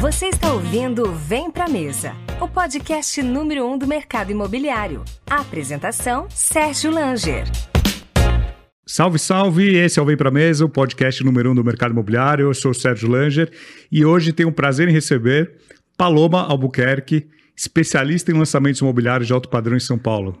Você está ouvindo Vem Pra Mesa, o podcast número um do mercado imobiliário. A apresentação, Sérgio Langer. Salve, salve! Esse é o Vem Pra Mesa, o podcast número um do mercado imobiliário. Eu sou o Sérgio Langer e hoje tenho o prazer em receber Paloma Albuquerque, especialista em lançamentos imobiliários de alto padrão em São Paulo.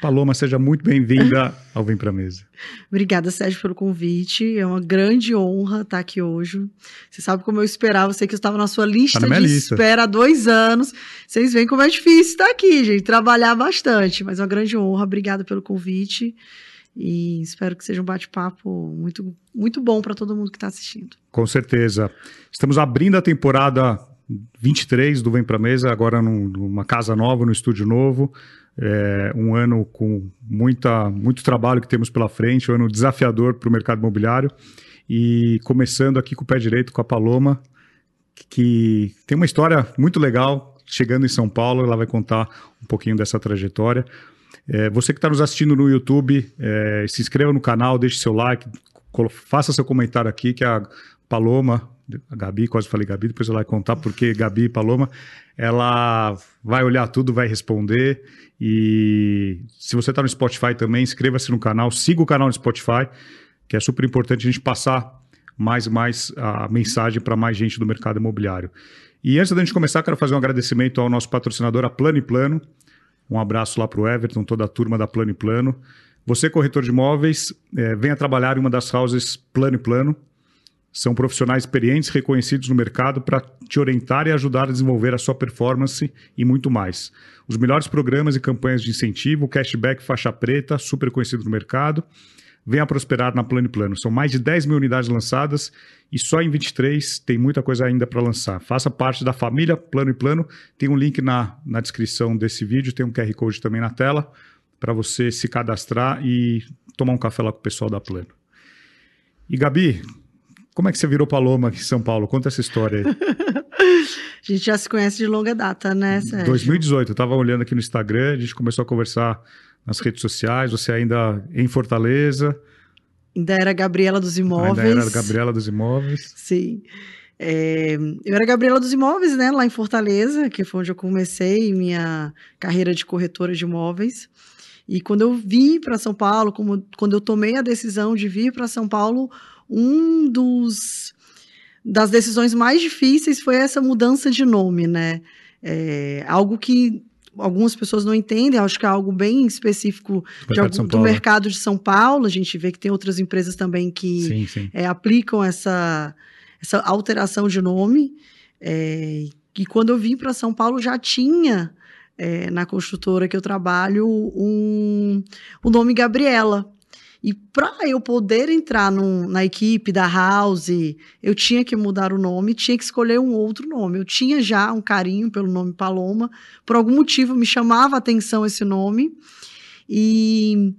Paloma, seja muito bem-vinda ao Vem Pra Mesa. Obrigada, Sérgio, pelo convite. É uma grande honra estar aqui hoje. Você sabe como eu esperava, você que estava na sua lista Tá na de lista. espera há dois anos. Vocês veem como é difícil estar aqui, gente. Trabalhar bastante, mas é uma grande honra. Obrigada pelo convite. E espero que seja um bate-papo muito, muito bom para todo mundo que está assistindo. Com certeza. Estamos abrindo a temporada 23 do Vem Pra Mesa, agora num- numa casa nova, no estúdio novo. É, um ano com muita, muito trabalho que temos pela frente, um ano desafiador para o mercado imobiliário. E começando aqui com o pé direito com a Paloma, que, tem uma história muito legal. Chegando em São Paulo, ela vai contar um pouquinho dessa trajetória. É, você que está nos assistindo no YouTube, é, se inscreva no canal, deixe seu like, faça seu comentário aqui, que a Paloma, a Gabi, quase falei Gabi, depois ela vai contar porque Gabi Paloma, ela vai olhar tudo, vai responder. E se você está no Spotify também, inscreva-se no canal, siga o canal no Spotify, que é super importante a gente passar mais e mais a mensagem para mais gente do mercado imobiliário. E antes da gente começar, quero fazer um agradecimento ao nosso patrocinador, a Plano e Plano. Um abraço lá para o Everton, toda a turma da Plano e Plano. Você, corretor de imóveis, eh, venha trabalhar em uma das houses Plano e Plano. São profissionais experientes, reconhecidos no mercado para te orientar e ajudar a desenvolver a sua performance e muito mais. Os melhores programas e campanhas de incentivo, cashback faixa preta, super conhecido no mercado. Venha prosperar na Plano Plano. São mais de 10 mil unidades lançadas e só em 23 tem muita coisa ainda para lançar. Faça parte da família Plano e Plano. Tem um link na, na descrição desse vídeo, tem um QR Code também na tela para você se cadastrar e tomar um café lá com o pessoal da Plano. E Gabi, como é que você virou Paloma aqui em São Paulo? Conta essa história aí. A gente já se conhece de longa data, né, Sérgio? 2018, eu estava olhando aqui no Instagram, a gente começou a conversar nas redes sociais, você ainda em Fortaleza, Ainda era Gabriela dos Imóveis. ainda era a Gabriela dos Imóveis. Sim. É, eu era Gabriela dos Imóveis, né, lá em Fortaleza, que foi onde eu comecei minha carreira de corretora de imóveis. E quando eu vim para São Paulo, como, quando eu tomei a decisão de vir para São Paulo, um dos das decisões mais difíceis foi essa mudança de nome, né? É, algo que algumas pessoas não entendem, acho que é algo bem específico algum- do mercado de São Paulo. A gente vê que tem outras empresas também que Sim, sim. é, aplicam essa, essa alteração de nome. É, e quando eu vim para São Paulo, já tinha é, na construtora que eu trabalho um, o nome Gabriela. E para eu poder entrar num- na equipe da House, eu tinha que mudar o nome, tinha que escolher um outro nome. Eu tinha já um carinho pelo nome Paloma, por algum motivo me chamava a atenção esse nome. E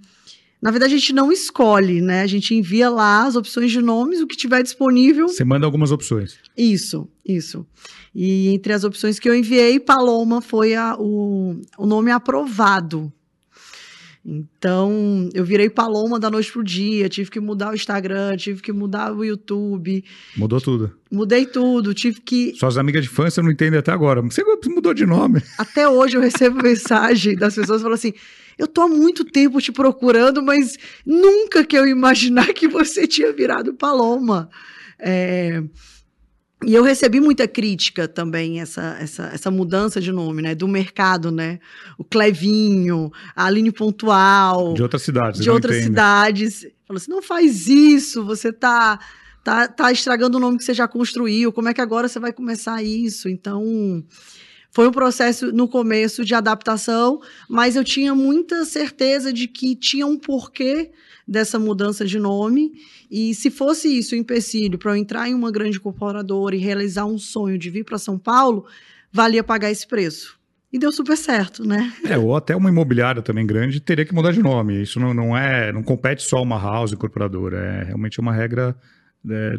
na verdade a gente não escolhe, né? A gente envia lá as opções de nomes, o que tiver disponível. Você manda algumas opções. Isso, isso. E entre as opções que eu enviei, Paloma foi a- o, o nome aprovado. Então, eu virei Paloma da noite pro dia, tive que mudar o Instagram, tive que mudar o YouTube, Mudou tudo. mudei tudo, tive que. Suas amigas de infância não entendem até agora. Você mudou de nome. Até hoje eu recebo mensagem das pessoas falando assim: eu tô há muito tempo te procurando, mas nunca que eu imaginar que você tinha virado Paloma. É, E eu recebi muita crítica também, essa, essa, essa mudança de nome, né? Do mercado, né? O Clevinho, a Aline Pontual, De outras cidades. de não outras cidades. Falou assim: não faz isso, você tá, tá, tá estragando o nome que você já construiu, como é que agora você vai começar isso? Então. Foi um processo no começo de adaptação, mas eu tinha muita certeza de que tinha um porquê dessa mudança de nome. E se fosse isso o empecilho para eu entrar em uma grande incorporadora e realizar um sonho de vir para São Paulo, valia pagar esse preço. E deu super certo, né? É, ou até uma imobiliária também grande teria que mudar de nome. Isso não, não é, não compete só uma house incorporadora, é realmente uma regra é,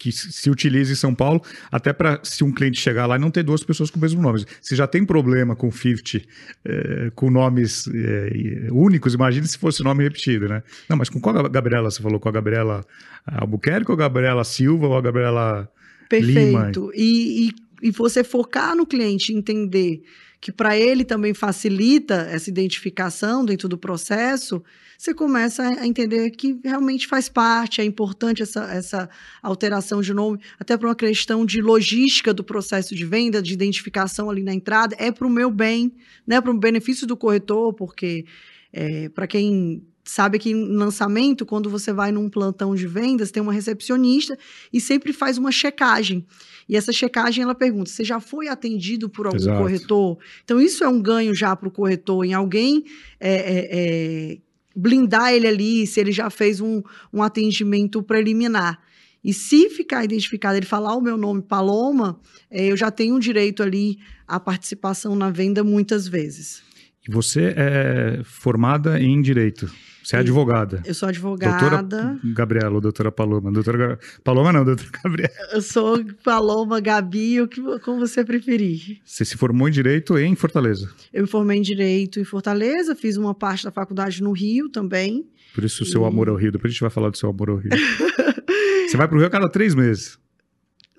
que se utiliza em São Paulo, até para se um cliente chegar lá e não ter duas pessoas com o mesmo nome. Se já tem problema com 50, é, com nomes é, únicos, imagine se fosse nome repetido, né? Não, mas com qual Gabriela você falou? Com a Gabriela Albuquerque ou a Gabriela Silva ou a Gabriela Perfeito. Lima? E, e, e você focar no cliente, entender que para ele também facilita essa identificação dentro do processo, você começa a entender que realmente faz parte, é importante essa, essa alteração de nome, até para uma questão de logística do processo de venda, de identificação ali na entrada, é para o meu bem, né, para o benefício do corretor, porque é, para quem sabe que em lançamento, quando você vai num plantão de vendas, tem uma recepcionista e sempre faz uma checagem. E essa checagem ela pergunta: você já foi atendido por algum Exato. corretor? Então, isso é um ganho já para o corretor, em alguém é, é, é, blindar ele ali, se ele já fez um, um atendimento preliminar. E se ficar identificado, ele falar o meu nome, Paloma, é, eu já tenho direito ali à participação na venda muitas vezes. E você é formada em direito? Você é advogada. Eu sou advogada. Doutora Gabriela ou doutora Paloma? Doutora Paloma não, doutora Gabriela. Eu sou Paloma, Gabi, o que, como você preferir. Você se formou em Direito em Fortaleza? Eu me formei em Direito em Fortaleza, fiz uma parte da faculdade no Rio também. Por isso o seu e... amor ao Rio. Depois a gente vai falar do seu amor ao Rio. você vai para o Rio a cada três meses?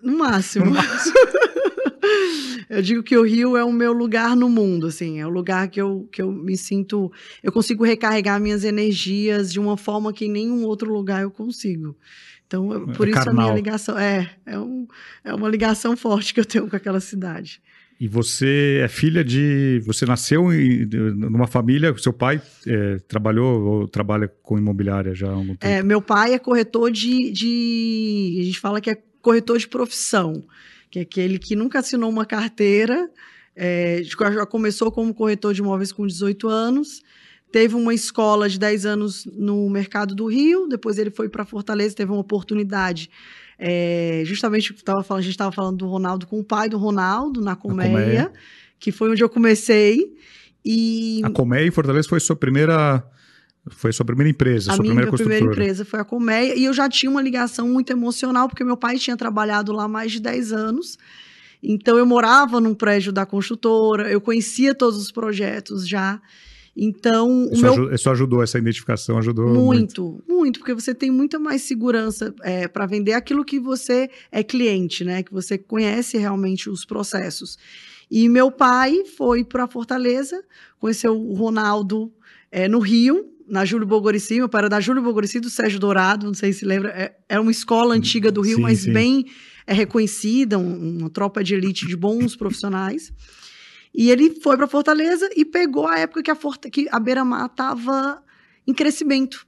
No máximo. No máximo. Eu digo que o Rio é o meu lugar no mundo, assim, é o lugar que eu, que eu me sinto. Eu consigo recarregar minhas energias de uma forma que em nenhum outro lugar eu consigo. Então, é por é isso carnal. a minha ligação. É, é, um, é uma ligação forte que eu tenho com aquela cidade. E você é filha de. Você nasceu em, numa família, seu pai é, trabalhou ou trabalha com imobiliária já há algum tempo? É, meu pai é corretor de, de. A gente fala que é corretor de profissão que é aquele que nunca assinou uma carteira, é, já começou como corretor de imóveis com 18 anos, teve uma escola de 10 anos no mercado do Rio, depois ele foi para Fortaleza, teve uma oportunidade. É, justamente tava falando, a gente estava falando do Ronaldo com o pai do Ronaldo, na Colmeia, na Colmeia. que foi onde eu comecei. E... A Colmeia em Fortaleza foi sua primeira foi sua primeira empresa, a sua minha primeira construtora. primeira empresa foi a Colmeia e eu já tinha uma ligação muito emocional porque meu pai tinha trabalhado lá mais de 10 anos. Então eu morava num prédio da construtora, eu conhecia todos os projetos já. Então, isso, meu... ajudou, isso ajudou, essa identificação ajudou muito. Muito, muito porque você tem muita mais segurança é, para vender aquilo que você é cliente, né? Que você conhece realmente os processos. E meu pai foi para Fortaleza, conheceu o Ronaldo é, no Rio, na Júlio Bogorici, meu pai era da Júlio Bogorici, do Sérgio Dourado, não sei se lembra, é, é uma escola antiga do Rio, sim, mas sim. bem é, reconhecida, um, uma tropa de elite de bons profissionais. E ele foi para Fortaleza e pegou a época que a, Forta, que a Beira-Mar estava em crescimento.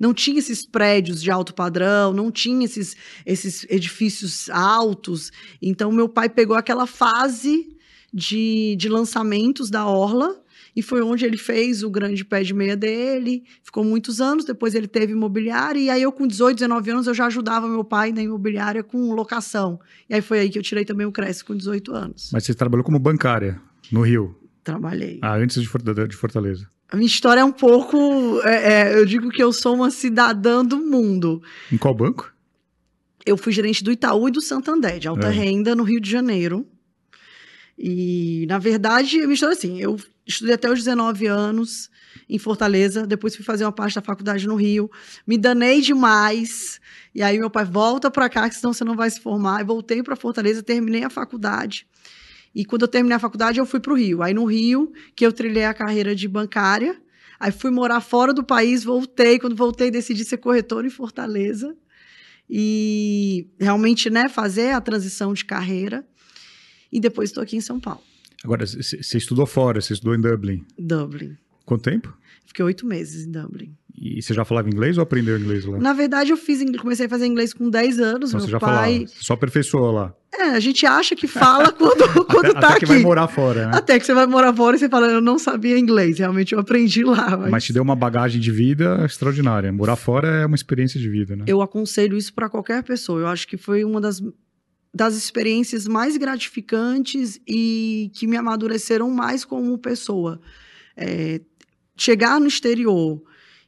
Não tinha esses prédios de alto padrão, não tinha esses, esses edifícios altos. Então, meu pai pegou aquela fase de, de lançamentos da Orla e foi onde ele fez o grande pé de meia dele, ficou muitos anos, depois ele teve imobiliária, e aí eu com 18, 19 anos eu já ajudava meu pai na imobiliária com locação. E aí foi aí que eu tirei também o Cresce com 18 anos. Mas você trabalhou como bancária no Rio? Trabalhei. Ah, antes de Fortaleza. A minha história é um pouco. É, é, eu digo que eu sou uma cidadã do mundo. Em qual banco? Eu fui gerente do Itaú e do Santander, de alta é. renda, no Rio de Janeiro. E, na verdade, a minha história é assim: eu estudei até os 19 anos em Fortaleza, depois fui fazer uma parte da faculdade no Rio, me danei demais. E aí meu pai volta para cá, que senão você não vai se formar. E voltei para Fortaleza, terminei a faculdade. E quando eu terminei a faculdade, eu fui para o Rio. Aí no Rio, que eu trilhei a carreira de bancária. Aí fui morar fora do país, voltei. Quando voltei, decidi ser corretora em Fortaleza. E realmente, né, fazer a transição de carreira. E depois estou aqui em São Paulo. Agora, você estudou fora, você estudou em Dublin? Dublin. Quanto tempo? Fiquei oito meses em Dublin. E você já falava inglês ou aprendeu inglês lá? Na verdade, eu fiz, comecei a fazer inglês com 10 anos. Então meu você já pai. falava, só aperfeiçoou lá. É, a gente acha que fala quando, quando até, tá até que aqui. vai morar fora, né? Até que você vai morar fora e você fala, eu não sabia inglês. Realmente eu aprendi lá. Mas, Mas te deu uma bagagem de vida extraordinária. Morar fora é uma experiência de vida, né? eu aconselho isso para qualquer pessoa. Eu acho que foi uma das, das experiências mais gratificantes e que me amadureceram mais como pessoa. É, chegar no exterior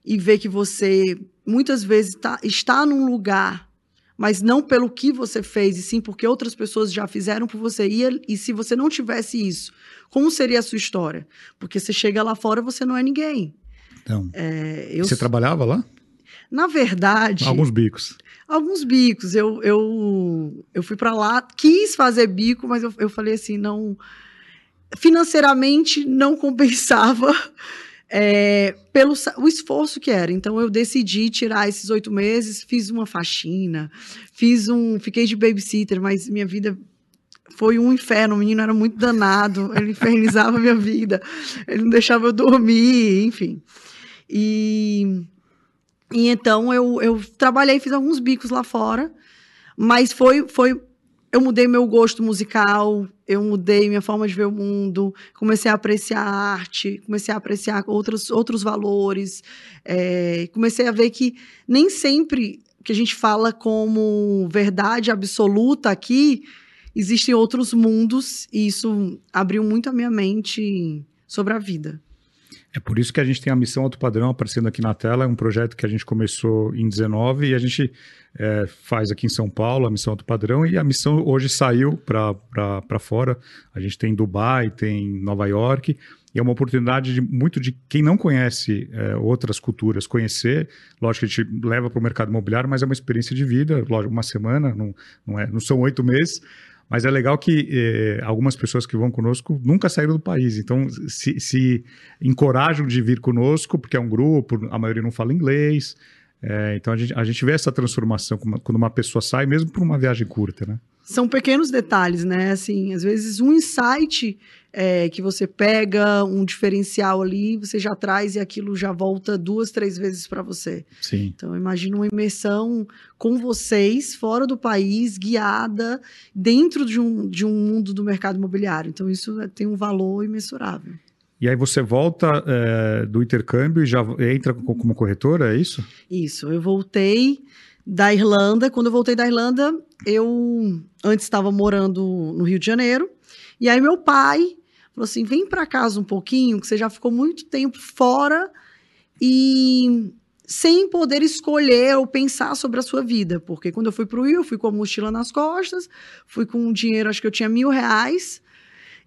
e ver que você muitas vezes tá, está num lugar, mas não pelo que você fez, e sim porque outras pessoas já fizeram por você. E, e se você não tivesse isso, como seria a sua história? Porque você chega lá fora, você não é ninguém. Então, É, eu, você trabalhava lá? na verdade, Alguns bicos. Alguns bicos. Eu, eu, eu fui para lá, quis fazer bico, mas eu, eu falei assim, não. Financeiramente não compensava é, pelo o esforço que era. Então eu decidi tirar esses oito meses, fiz uma faxina, fiz um. Fiquei de babysitter, mas minha vida. Foi um inferno, o menino era muito danado, ele infernizava a minha vida, ele não deixava eu dormir, enfim. E, e então eu, eu trabalhei, fiz alguns bicos lá fora, mas foi, foi. Eu mudei meu gosto musical, eu mudei minha forma de ver o mundo, comecei a apreciar a arte, comecei a apreciar outros, outros valores, é, comecei a ver que nem sempre que a gente fala como verdade absoluta aqui, existem outros mundos, e isso abriu muito a minha mente sobre a vida. É por isso que a gente tem a Missão Alto Padrão aparecendo aqui na tela. É um projeto que a gente começou em 19 e a gente é, faz aqui em São Paulo a Missão Alto Padrão. E a missão hoje saiu para fora. A gente tem Dubai, tem Nova York. E é uma oportunidade de, muito de quem não conhece é, outras culturas conhecer. Lógico que a gente leva para o mercado imobiliário, mas é uma experiência de vida. Lógico, uma semana, não, não, é, não são oito meses. Mas é legal que eh, algumas pessoas que vão conosco nunca saíram do país. Então, se, se encorajam de vir conosco, porque é um grupo, a maioria não fala inglês. Eh, então, a gente, a gente vê essa transformação quando uma pessoa sai, mesmo por uma viagem curta, né? São pequenos detalhes, né? Assim, às vezes um insight é, que você pega, um diferencial ali, você já traz e aquilo já volta duas, três vezes para você. Sim. Então, imagina uma imersão com vocês, fora do país, guiada, dentro de um, de um mundo do mercado imobiliário. Então, isso é, tem um valor imensurável. E aí você volta eh, do intercâmbio e já entra co- como corretora, é isso? Isso, eu voltei da Irlanda. Quando eu voltei da Irlanda, eu antes estava morando no Rio de Janeiro. E aí meu pai falou assim: vem para casa um pouquinho, que você já ficou muito tempo fora e sem poder escolher ou pensar sobre a sua vida. Porque quando eu fui para o Rio, eu fui com a mochila nas costas, fui com um dinheiro, acho que eu tinha mil reais,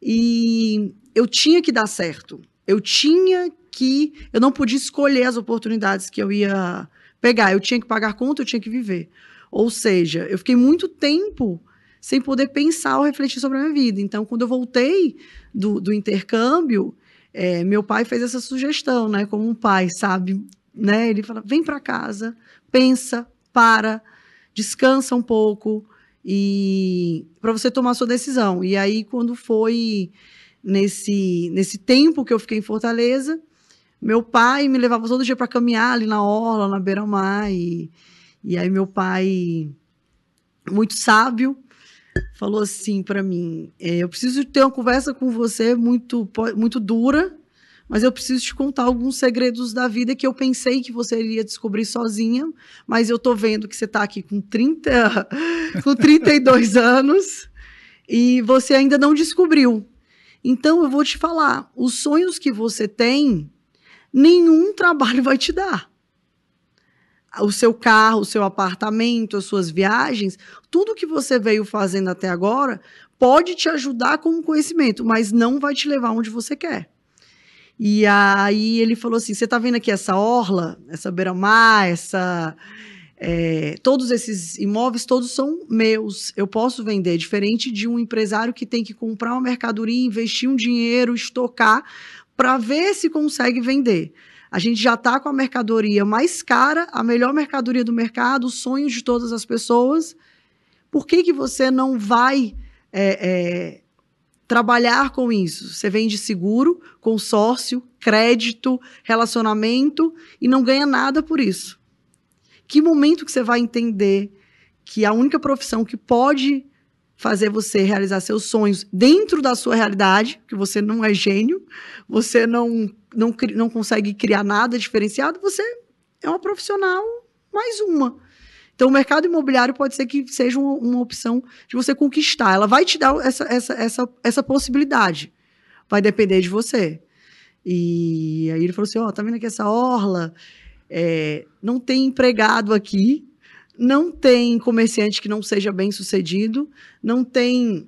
e eu tinha que dar certo. Eu tinha que. Eu não podia escolher as oportunidades que eu ia pegar. Eu tinha que pagar conta, eu tinha que viver. Ou seja, eu fiquei muito tempo sem poder pensar ou refletir sobre a minha vida. Então, quando eu voltei do, do intercâmbio, é, meu pai fez essa sugestão, né? Como um pai, sabe? Né? Ele fala: vem para casa, pensa, para, descansa um pouco e para você tomar sua decisão. E aí, quando foi nesse, nesse tempo que eu fiquei em Fortaleza, meu pai me levava todo dia para caminhar ali na orla, na beira-mar. E, e aí, meu pai, muito sábio, falou assim para mim: é, Eu preciso ter uma conversa com você muito, muito dura, mas eu preciso te contar alguns segredos da vida que eu pensei que você iria descobrir sozinha, mas eu tô vendo que você tá aqui com 30, com 32 anos e você ainda não descobriu. Então eu vou te falar, os sonhos que você tem, nenhum trabalho vai te dar. O seu carro, o seu apartamento, as suas viagens, tudo que você veio fazendo até agora pode te ajudar com conhecimento, mas não vai te levar onde você quer. E aí ele falou assim: você tá vendo aqui essa orla, essa beira-mar, essa. é, todos esses imóveis, todos são meus. Eu posso vender, diferente de um empresário que tem que comprar uma mercadoria, investir um dinheiro, estocar, para ver se consegue vender. A gente já está com a mercadoria mais cara, a melhor mercadoria do mercado, o sonho de todas as pessoas. Por que, que você não vai é, é, trabalhar com isso. Você vende seguro, consórcio, crédito, relacionamento e não ganha nada por isso. Que momento que você vai entender que a única profissão que pode fazer você realizar seus sonhos dentro da sua realidade, que você não é gênio, você não, não, não consegue criar nada diferenciado, você é uma profissional mais uma. Então, o mercado imobiliário pode ser que seja uma, uma opção de você conquistar. Ela vai te dar essa, essa, essa, essa possibilidade. Vai depender de você. E aí ele falou assim: Ó, oh, tá vendo aqui essa orla? É, não tem empregado aqui, não tem comerciante que não seja bem sucedido, não tem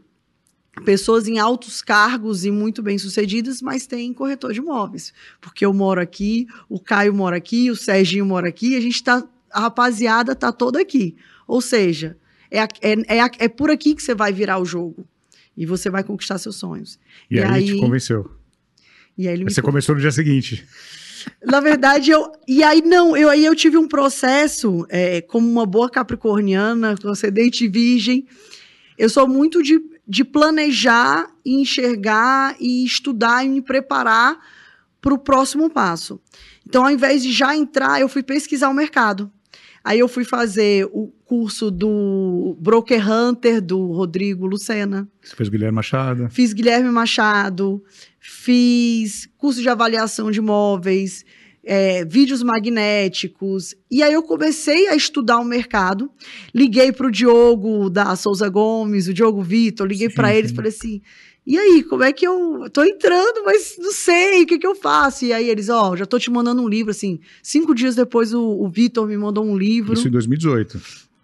pessoas em altos cargos e muito bem sucedidas, mas tem corretor de imóveis. Porque eu moro aqui, o Caio mora aqui, o Serginho mora aqui, a gente está a rapaziada tá toda aqui. Ou seja, é, é, é, é por aqui que você vai virar o jogo. E você vai conquistar seus sonhos. E, e aí, aí te convenceu. E aí você começou no dia seguinte. Na verdade, eu. E aí, não, eu, aí eu tive um processo, é, como uma boa capricorniana, com ascendente virgem. Eu sou muito de, de planejar, enxergar e estudar e me preparar para o próximo passo. Então, ao invés de já entrar, eu fui pesquisar o mercado. Aí eu fui fazer o curso do Broker Hunter, do Rodrigo Lucena. Você fez Guilherme Machado? Fiz Guilherme Machado, fiz curso de avaliação de imóveis, é, vídeos magnéticos. E aí eu comecei a estudar o mercado. Liguei para o Diogo da Souza Gomes, o Diogo Vitor, liguei para eles e falei assim e aí, como é que eu tô entrando, mas não sei o que, que eu faço? E aí eles, ó, oh, já tô te mandando um livro, assim. Cinco dias depois o, o Vitor me mandou um livro. Isso em 2018.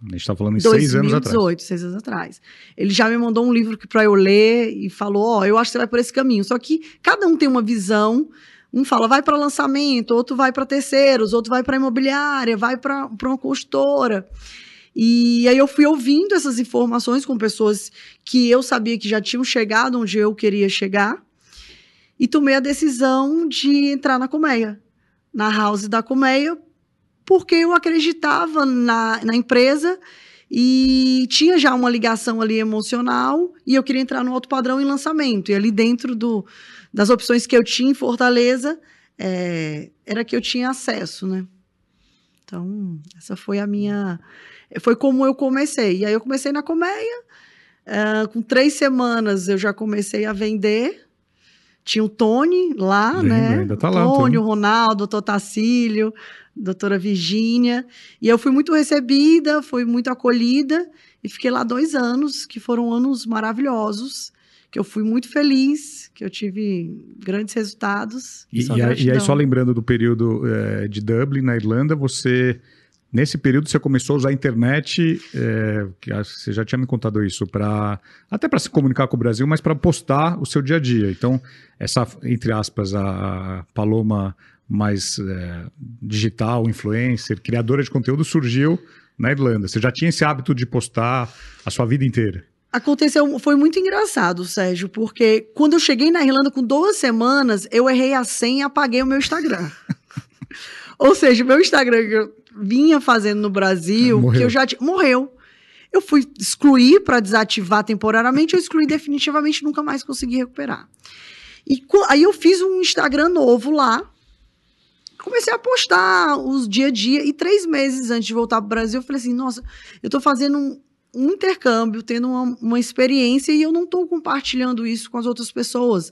A gente tá falando em 2018, seis anos atrás. 2018, seis anos atrás. Ele já me mandou um livro para eu ler e falou: Ó, oh, eu acho que você vai por esse caminho. Só que cada um tem uma visão. Um fala, vai para lançamento, outro vai para terceiros, outro vai para imobiliária, vai para uma construtora. E aí eu fui ouvindo essas informações com pessoas que eu sabia que já tinham chegado onde eu queria chegar e tomei a decisão de entrar na colmeia, na house da colmeia, porque eu acreditava na, na empresa e tinha já uma ligação ali emocional e eu queria entrar no alto padrão em lançamento. E ali dentro do, das opções que eu tinha em Fortaleza, é, era que eu tinha acesso, né? Então, essa foi a minha foi como eu comecei. E aí eu comecei na colmeia. Uh, com três semanas eu já comecei a vender. Tinha o Tony lá, Lembra, né? Ainda tá lá, Tony, o Ronaldo, o doutor Tacílio, doutora Virgínia. E eu fui muito recebida, fui muito acolhida. E fiquei lá dois anos, que foram anos maravilhosos que eu fui muito feliz, que eu tive grandes resultados. E, e, aí, e aí, só lembrando do período é, de Dublin, na Irlanda, você Nesse período você começou a usar a internet, é, que você já tinha me contado isso, para até para se comunicar com o Brasil, mas para postar o seu dia a dia. Então, essa, entre aspas, a Paloma mais é, digital, influencer, criadora de conteúdo, surgiu na Irlanda. Você já tinha esse hábito de postar a sua vida inteira? Aconteceu, foi muito engraçado, Sérgio, porque quando eu cheguei na Irlanda com duas semanas, eu errei a senha e apaguei o meu Instagram. Ou seja, o meu Instagram que eu vinha fazendo no Brasil, morreu. que eu já morreu. Eu fui excluir para desativar temporariamente, eu excluí definitivamente, nunca mais consegui recuperar. E aí eu fiz um Instagram novo lá, comecei a postar os dia a dia, e três meses antes de voltar para o Brasil, eu falei assim, nossa, eu estou fazendo um, um, intercâmbio, tendo uma, uma experiência, e eu não estou compartilhando isso com as outras pessoas.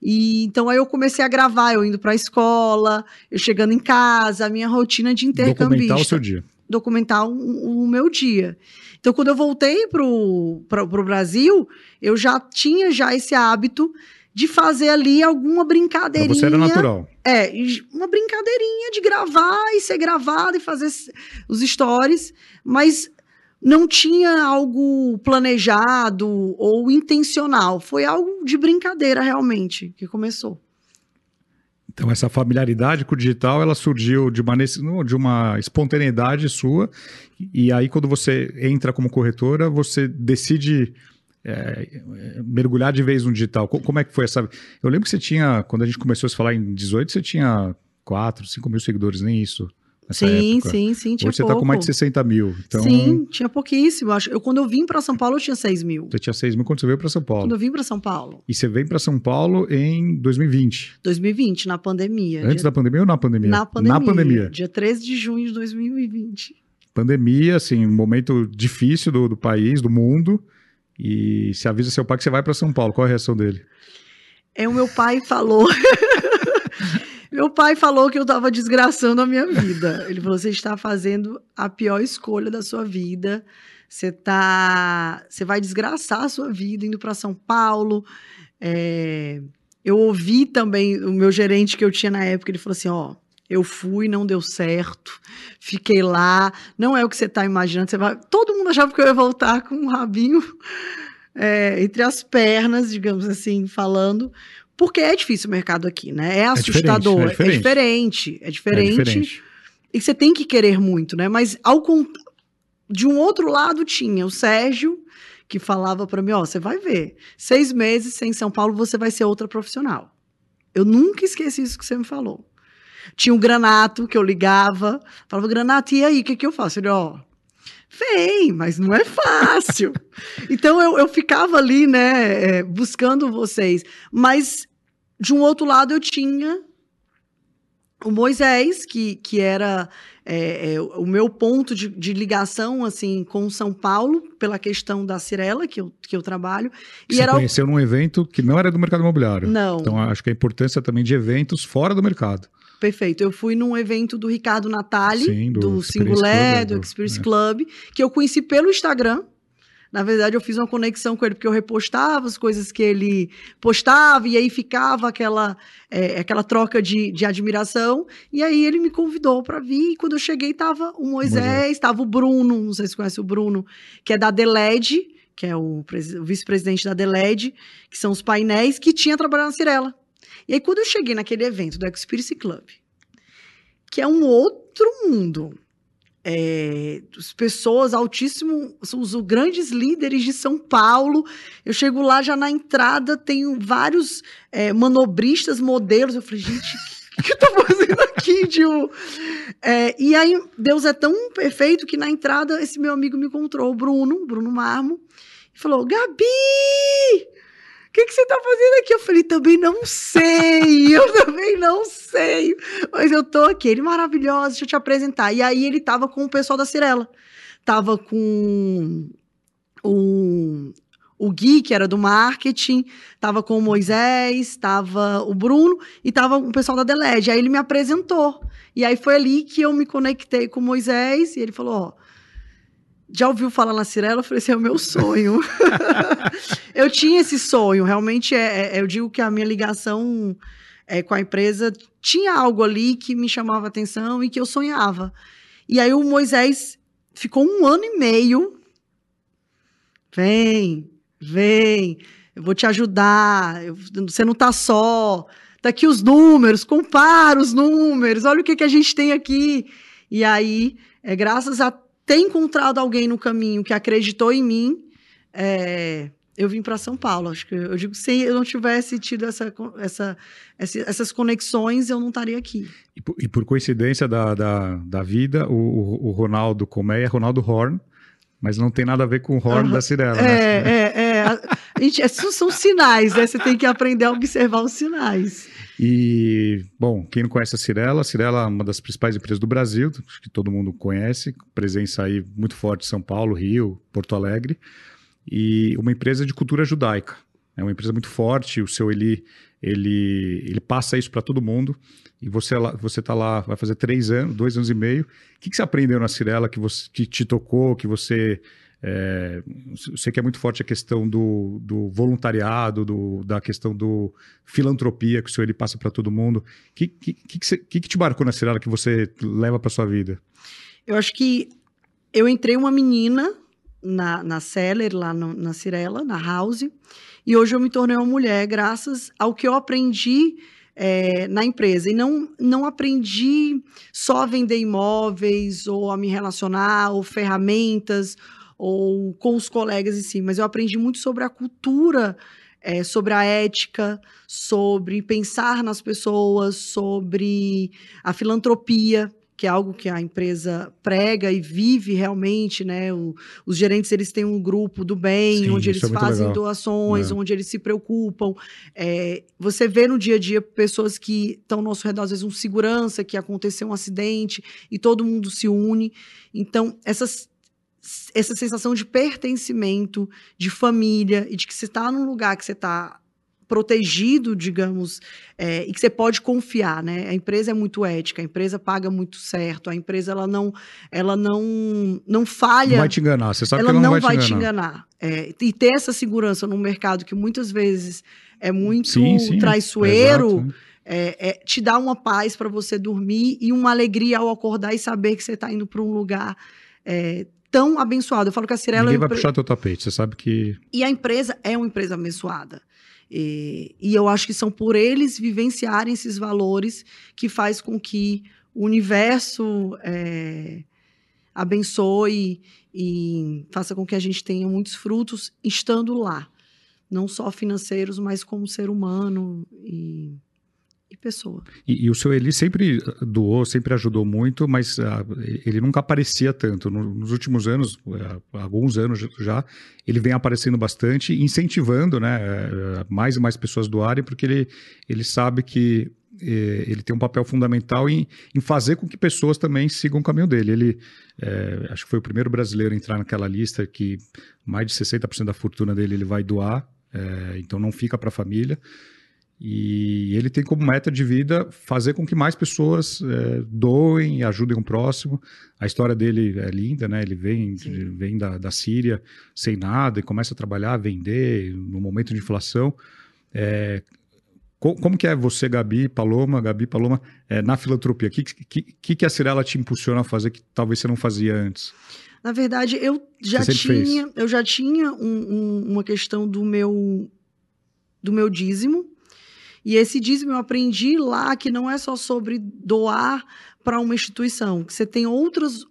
E então aí eu comecei a gravar, eu indo para a escola, eu chegando em casa, a minha rotina de intercambista. Documentar o seu dia. Documentar o, o meu dia. Então quando eu voltei pro, pro, pro Brasil, eu já tinha já esse hábito de fazer ali alguma brincadeirinha. Pra você era natural. É, uma brincadeirinha de gravar e ser gravado e fazer os stories, mas não tinha algo planejado ou intencional. Foi algo de brincadeira, realmente, que começou. Então, essa familiaridade com o digital, ela surgiu de uma, de uma espontaneidade sua. E aí, quando você entra como corretora, você decide é, mergulhar de vez no digital. Como é que foi essa... Eu lembro que você tinha, quando a gente começou a falar em 18, você tinha 4, 5 mil seguidores, nem isso. Sim, época. sim, sim, tinha Hoje você pouco. está com mais de 60 mil. Então, Sim, tinha pouquíssimo. Acho, eu, quando eu vim para São Paulo, eu tinha 6 mil. você tinha 6 mil quando você veio para São Paulo. Quando eu vim para São Paulo, E você vem para São Paulo em 2020. 2020, na pandemia. Antes dia- da pandemia ou na pandemia? na pandemia. Na pandemia. Dia 13 de junho de 2020. Pandemia, assim, um momento difícil do, do país, do mundo. E você avisa seu pai que você vai para São Paulo. Qual é a reação dele? É, o meu pai falou. meu pai falou que eu tava desgraçando a minha vida. Ele falou: você está fazendo a pior escolha da sua vida. Você tá. Você vai desgraçar a sua vida indo para São Paulo. É, Eu ouvi também o meu gerente que eu tinha na época, ele falou assim: ó. Eu fui, não deu certo, fiquei lá. Não é o que você está imaginando. Você vai... Todo mundo achava que eu ia voltar com um rabinho é, entre as pernas, digamos assim, falando. Porque é difícil o mercado aqui, né? É assustador. diferente, é É diferente. É diferente. É diferente. E você tem que querer muito, né? Mas ao de um outro lado tinha o Sérgio, que falava para mim: ó, você vai ver, seis meses sem São Paulo você vai ser outra profissional. Eu nunca esqueci isso que você me falou. Tinha o Granato, que eu ligava, falava: Granato, e aí, o que, que eu faço? Ele, ó. Vem, mas não é fácil. então eu, eu ficava ali, né, é, buscando vocês. Mas de um outro lado eu tinha o Moisés, que, que era é, é, o meu ponto de, de ligação assim com São Paulo, pela questão da Cirela, que eu, que eu trabalho. E você era o- conheceu num evento que não era do mercado imobiliário. Não, Então, acho que a importância também de eventos fora do mercado. Perfeito. Eu fui num evento do Ricardo Natali, Sim, do do, Singulé, Club, do Experience é. Club, que eu conheci pelo Instagram. Na verdade, eu fiz uma conexão com ele, porque eu repostava as coisas que ele postava, e aí ficava aquela, é, aquela troca de, de admiração. E aí ele me convidou para vir, e quando eu cheguei, tava o Moisés, Moisés. tava o Bruno, não sei se você conhece o Bruno, que é da Deled, que é o, o vice-presidente da Deled, que são os painéis, que tinha trabalhado na Cirela. E aí, quando eu cheguei naquele evento do Experience Club, que é um outro mundo, é, as pessoas altíssimo, são os grandes líderes de São Paulo. Eu chego lá já na entrada, tenho vários é, manobristas, modelos. Eu falei, gente, o que eu tô fazendo aqui? Tipo, é, e aí, Deus é tão perfeito que na entrada, esse meu amigo me encontrou, o Bruno, Bruno Marmo, e falou: Gabi! O que, que você tá fazendo aqui? Eu falei, também não sei, eu também não sei. Mas eu tô aqui, ele maravilhoso, deixa eu te apresentar. E aí ele tava com o pessoal da Cirela. Tava com o, o Gui, que era do marketing, tava com o Moisés, tava o Bruno e tava o pessoal da Deled. Aí ele me apresentou. E aí foi ali que eu me conectei com o Moisés e ele falou, ó, já ouviu falar na Cirela? Eu falei, esse é o meu sonho. eu tinha esse sonho, realmente, é, é- eu digo que a minha ligação é, com a empresa tinha algo ali que me chamava atenção e que eu sonhava. E aí o Moisés ficou um ano e meio. Vem, vem, eu vou te ajudar. eu- você não tá só. Tá aqui os números, compara os números, olha o que, que a gente tem aqui. E aí, é, graças a ter encontrado alguém no caminho que acreditou em mim, é, eu vim para São Paulo. Acho que eu digo que se eu não tivesse tido essa, essa, essa- essas conexões, eu não estaria aqui. E por, e por coincidência da, da, da vida, o, o- Ronaldo Comé é Ronaldo Horn, mas não tem nada a ver com o Horn Aham. da Cirela, É, né? é, é. A, a gente, esses são sinais, né? Você tem que aprender a observar os sinais. E, bom, quem não conhece a Cirela, a Cirela é uma das principais empresas do Brasil, acho que todo mundo conhece, presença aí muito forte em São Paulo, Rio, Porto Alegre, e uma empresa de cultura judaica. É uma empresa muito forte, o seu Eli, ele, ele passa isso para todo mundo, e você você tá lá, vai fazer três anos, dois anos e meio. O que, que você aprendeu na Cirela que, você, que te tocou, que você... É, sei que é muito forte a questão do, do voluntariado, do, da questão do filantropia que o senhor ele passa para todo mundo. O que, que, que, que que te marcou na Cirela que você leva para sua vida? Eu acho que eu entrei uma menina na, na Seller, lá no- na Cirela, na House, e hoje eu me tornei uma mulher graças ao que eu aprendi é, na empresa. E não, não aprendi só a vender imóveis, ou a me relacionar, ou ferramentas, ou com os colegas em si, mas eu aprendi muito sobre a cultura, é, sobre a ética, sobre pensar nas pessoas, sobre a filantropia que é algo que a empresa prega e vive realmente, né? O, os gerentes eles têm um grupo do bem, Sim, onde eles é fazem legal. doações, É. onde eles se preocupam. É, você vê no dia a dia pessoas que estão ao nosso redor, às vezes um segurança, que aconteceu um acidente e todo mundo se une. Então, essas essa sensação de pertencimento, de família e de que você está num lugar que você está protegido, digamos, é, e que você pode confiar, né? A empresa é muito ética, a empresa paga muito certo, a empresa ela não, ela não, não falha Não vai te enganar, você sabe ela que ela não, não vai te enganar. É, e ter essa segurança num mercado que muitas vezes é muito Sim, sim, traiçoeiro, exato. é, é, te dá uma paz para você dormir e uma alegria ao acordar e saber que você está indo para um lugar é, tão abençoado. Eu falo que a Cirela é Ninguém uma vai empre- puxar teu tapete, você sabe que e a empresa é uma empresa abençoada. E, e eu acho que são por eles vivenciarem esses valores que faz com que o universo é, abençoe e faça com que a gente tenha muitos frutos estando lá. Não só financeiros, mas como ser humano e pessoa. E, e o seu Eli sempre doou, sempre ajudou muito, mas ah, ele nunca aparecia tanto. No- nos últimos anos, ah, alguns anos já, ele vem aparecendo bastante, incentivando né, eh, mais e mais pessoas doarem, porque ele, ele sabe que eh, ele tem um papel fundamental em, em fazer com que pessoas também sigam o caminho dele. Ele, eh, acho que foi o primeiro brasileiro a entrar naquela lista que mais de 60% da fortuna dele ele vai doar, eh, então não fica para a família. E ele tem como meta de vida fazer com que mais pessoas eh, doem e ajudem o próximo. A história dele é linda, né? Ele vem, de- vem da, da Síria sem nada e começa a trabalhar, a vender no momento de inflação. Eh, co- como que é você, Gabi Paloma, Gabi Paloma, eh, na filantropia? O que, que, que, a Cirela te impulsiona a fazer que talvez você não fazia antes? Na verdade, eu já tinha, eu já tinha um- um- uma questão do meu do meu dízimo. E esse dízimo eu aprendi lá que não é só sobre doar para uma instituição, que você tem outras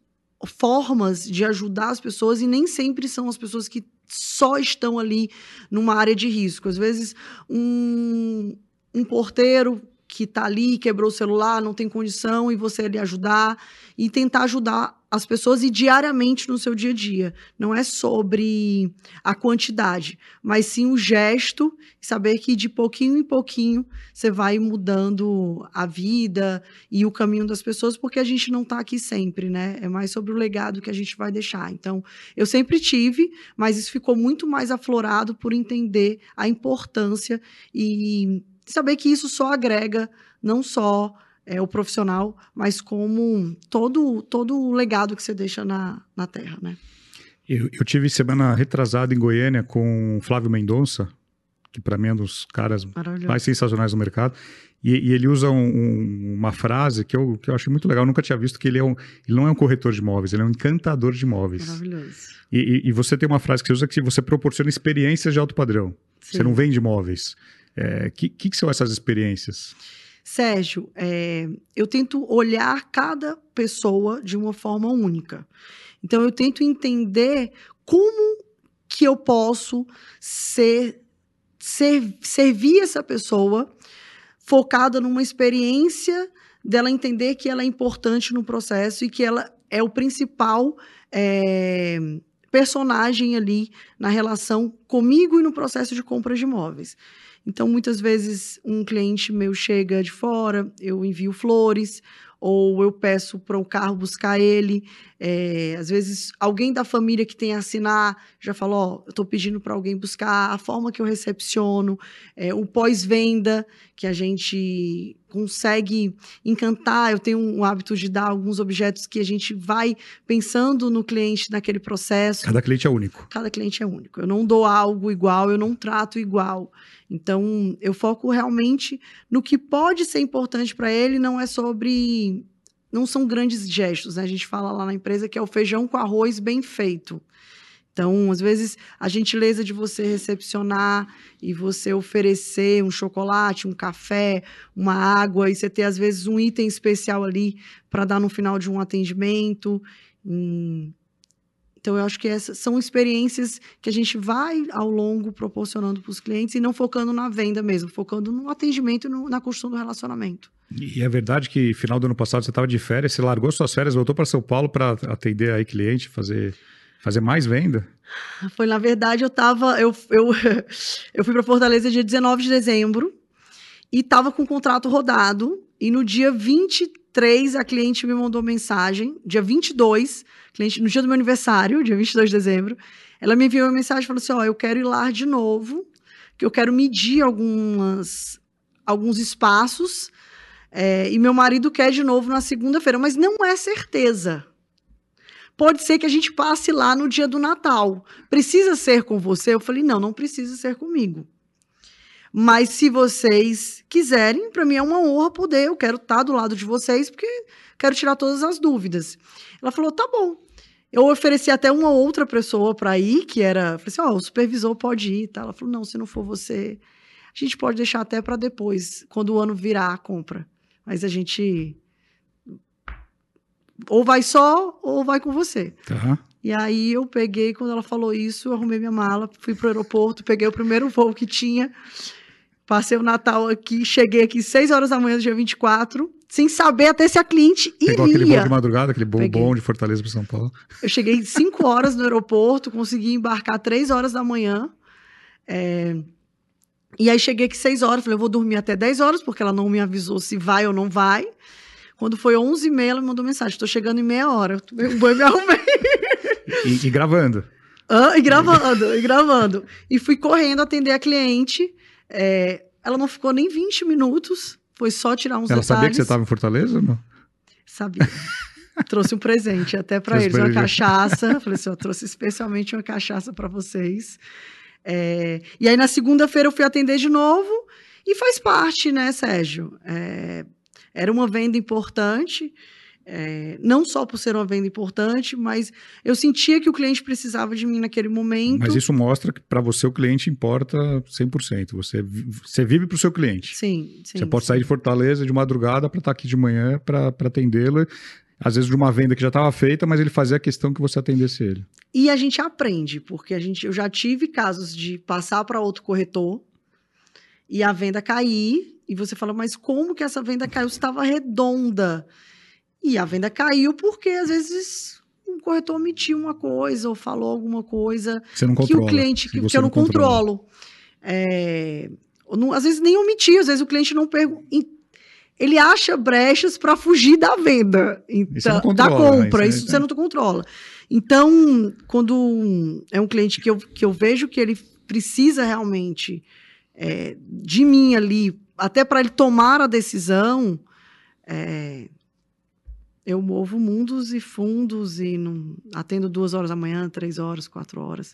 formas de ajudar as pessoas e nem sempre são as pessoas que só estão ali numa área de risco. Às vezes, um, um porteiro que está ali, quebrou o celular, não tem condição, e você ali ajudar e tentar ajudar as pessoas e diariamente no seu dia a dia. Não é sobre a quantidade, mas sim o gesto, saber que de pouquinho em pouquinho você vai mudando a vida e o caminho das pessoas, porque a gente não está aqui sempre, né? É mais sobre o legado que a gente vai deixar. Então, eu sempre tive, mas isso ficou muito mais aflorado por entender a importância e saber que isso só agrega não só é, o profissional, mas como todo, todo o legado que você deixa na, na terra, né? Eu, eu tive semana retrasada em Goiânia com o Flávio Mendonça, que para mim é um dos caras mais sensacionais do mercado. E, e ele usa um- um- uma frase que eu, que eu achei muito legal. Eu nunca tinha visto que ele, é um, ele não é um corretor de imóveis, ele é um encantador de imóveis. Maravilhoso. E, e- e você tem uma frase que você usa que você proporciona experiências de alto padrão. Você Sim. não vende imóveis. O é, que, que, que são essas experiências? Sérgio, é, eu tento olhar cada pessoa de uma forma única. Então, eu tento entender como que eu posso ser, ser- servir essa pessoa focada numa experiência dela entender que ela é importante no processo e que ela é o principal é, personagem ali na relação comigo e no processo de compra de imóveis. Então, muitas vezes, um cliente meu chega de fora, eu envio flores, ou eu peço para o carro buscar ele. É, às vezes, alguém da família que tem a assinar já falou: Ó, eu estou pedindo para alguém buscar, a forma que eu recepciono, é, o pós-venda, que a gente consegue encantar. Eu tenho um hábito de dar alguns objetos que a gente vai pensando no cliente naquele processo Cada cliente é único. cada cliente é único. Eu não dou algo igual, eu não trato igual. Então, eu foco realmente no que pode ser importante para ele, não é sobre. Não são grandes gestos, né? A gente fala lá na empresa que é o feijão com arroz bem feito. Então, às vezes, a gentileza de você recepcionar e você oferecer um chocolate, um café, uma água, e você ter, às vezes, um item especial ali para dar no final de um atendimento. Então, eu acho que essas são experiências que a gente vai ao longo proporcionando para os clientes e não focando na venda mesmo, focando no atendimento e na construção do relacionamento. E é verdade que final do ano passado você estava de férias, você largou suas férias, voltou para São Paulo para atender aí cliente, fazer, fazer mais venda? Foi, na verdade, eu tava. Eu, eu, eu fui para Fortaleza dia 19 de dezembro e estava com o contrato rodado. E no dia 23, a cliente me mandou mensagem. Dia 22, cliente, no dia do meu aniversário, dia 22 de dezembro, ela me enviou uma mensagem falou assim: Ó, oh, eu quero ir lá de novo, que eu quero medir algumas, alguns espaços. É, e meu marido quer de novo na segunda-feira, mas não é certeza. Pode ser que a gente passe lá no dia do Natal. Precisa ser com você? Eu falei: não, não precisa ser comigo. Mas se vocês quiserem, para mim é uma honra poder. Eu quero estar tá do lado de vocês, porque quero tirar todas as dúvidas. Ela falou: tá bom. Eu ofereci até uma outra pessoa para ir, que era. Falei assim: ó, oh, o supervisor pode ir. Tá? Ela falou: não, se não for você, a gente pode deixar até para depois, quando o ano virar a compra. Mas a gente. Ou vai só, ou vai com você. Uhum. E aí eu peguei, quando ela falou isso, eu arrumei minha mala, fui pro aeroporto, peguei o primeiro voo que tinha, passei o Natal aqui, cheguei aqui 6 horas da manhã do dia 24, sem saber até se a cliente iria. Pegou aquele voo de madrugada, aquele bom de Fortaleza para São Paulo. Eu cheguei 5 horas no aeroporto, consegui embarcar 3 horas da manhã. É... E aí cheguei aqui 6 horas, falei, eu vou dormir até 10 horas, porque ela não me avisou se vai ou não vai. Quando foi 11h30, ela me mandou mensagem, estou chegando em meia hora. Eu me arrumei. E, e gravando. Ah, e gravando, e gravando. E fui correndo atender a cliente. É, ela não ficou nem 20 minutos, foi só tirar uns ela. Ela sabia que você estava em Fortaleza ou não? Sabia. trouxe um presente até para eles, uma cachaça. Falei assim, eu trouxe especialmente uma cachaça para vocês. É, e aí na segunda-feira eu fui atender de novo e faz parte, né, Sérgio? É, era uma venda importante. É, não só por ser uma venda importante, mas eu sentia que o cliente precisava de mim naquele momento. Mas isso mostra que para você o cliente importa 100%. Você, você vive para o seu cliente. Sim, sim. Você pode sim. sair de Fortaleza de madrugada para estar tá aqui de manhã para atendê-lo. Às vezes de uma venda que já estava feita, mas ele fazia a questão que você atendesse ele. E a gente aprende, porque a gente, eu já tive casos de passar para outro corretor e a venda cair, e você fala, mas como que essa venda caiu? Estava redonda. E a venda caiu porque, às vezes, um corretor omitiu uma coisa ou falou alguma coisa que o cliente, que, que eu não, controlo. É, não, às vezes nem omitiu, às vezes o cliente não pergunta. Ele acha brechas para fugir da venda, então, controla, da compra, isso, isso você não controla. Então, quando é um cliente que eu, que eu vejo que ele precisa realmente é, de mim ali, até para ele tomar a decisão, é, eu movo mundos e fundos e não, atendo duas horas da manhã, três horas, quatro horas.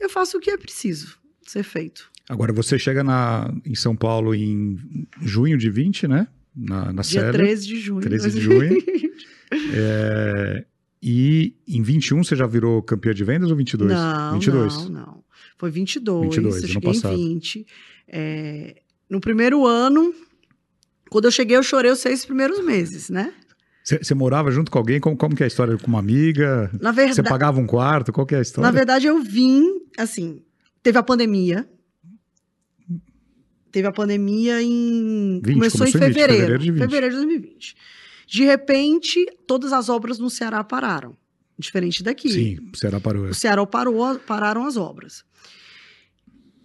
Eu faço o que é preciso ser feito. Agora, você chega na, em São Paulo em junho de 20, né? Na, na Dia Célia, 13 de junho. 13 de junho. é, e em 21 você já virou campeã de vendas ou 22? Não, 22. não, não. Foi 22. 22 eu cheguei passado. em 20. É, no primeiro ano, quando eu cheguei, eu chorei os seis primeiros meses, né? Você morava junto com alguém? Como, como que é a história? Com uma amiga? Na verdade... Você pagava um quarto? Qual que é a história? Na verdade, eu vim, assim, teve a pandemia. Teve a pandemia em... 20, começou, começou, em fevereiro. Em fevereiro de 20. Fevereiro de 2020. De repente, todas as obras no Ceará pararam. Diferente daqui. Sim, o Ceará parou. O Ceará parou, pararam as obras.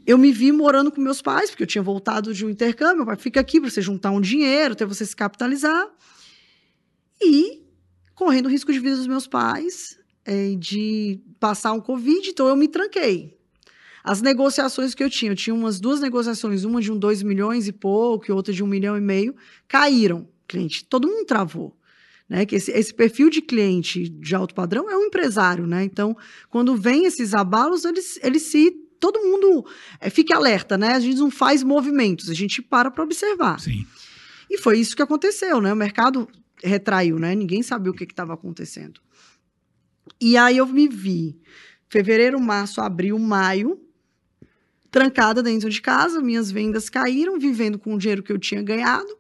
Eu me vi morando com meus pais, porque eu tinha voltado de um intercâmbio. Meu pai fica aqui para você juntar um dinheiro, até você se capitalizar e correndo o risco de vida dos meus pais, é, de passar um Covid, então eu me tranquei. As negociações que eu tinha, eu tinha umas duas negociações, uma de um 2 milhões e pouco e outra de um milhão e meio, caíram. Cliente, todo mundo travou. Né, que esse, esse, perfil de cliente de alto padrão é um empresário, né? Então, quando vem esses abalos, eles, eles se. Todo mundo é, fica alerta, né? A gente não faz movimentos, a gente para para observar. Sim. E foi isso que aconteceu, né? O mercado retraiu, né? Ninguém sabia o que estava acontecendo. E aí eu me vi, fevereiro, março, abril, maio, trancada dentro de casa, minhas vendas caíram, vivendo com o dinheiro que eu tinha ganhado.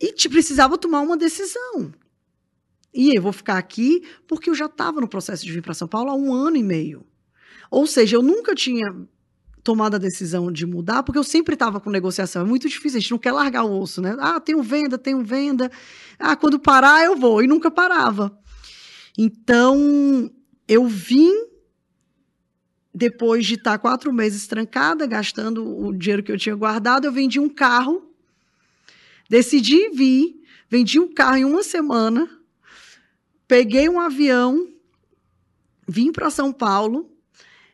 E te precisava tomar uma decisão. E eu vou ficar aqui porque eu já estava no processo de vir para São Paulo há um ano e meio. Ou seja, eu nunca tinha tomado a decisão de mudar, porque eu sempre estava com negociação. É muito difícil, a gente não quer largar o osso, né? Ah, tenho venda, tenho venda. Ah, quando parar, eu vou. E nunca parava. Então, eu vim depois de estar quatro meses trancada, gastando o dinheiro que eu tinha guardado, eu vendi um carro, decidi vir, vendi um carro em uma semana, peguei um avião, vim para São Paulo,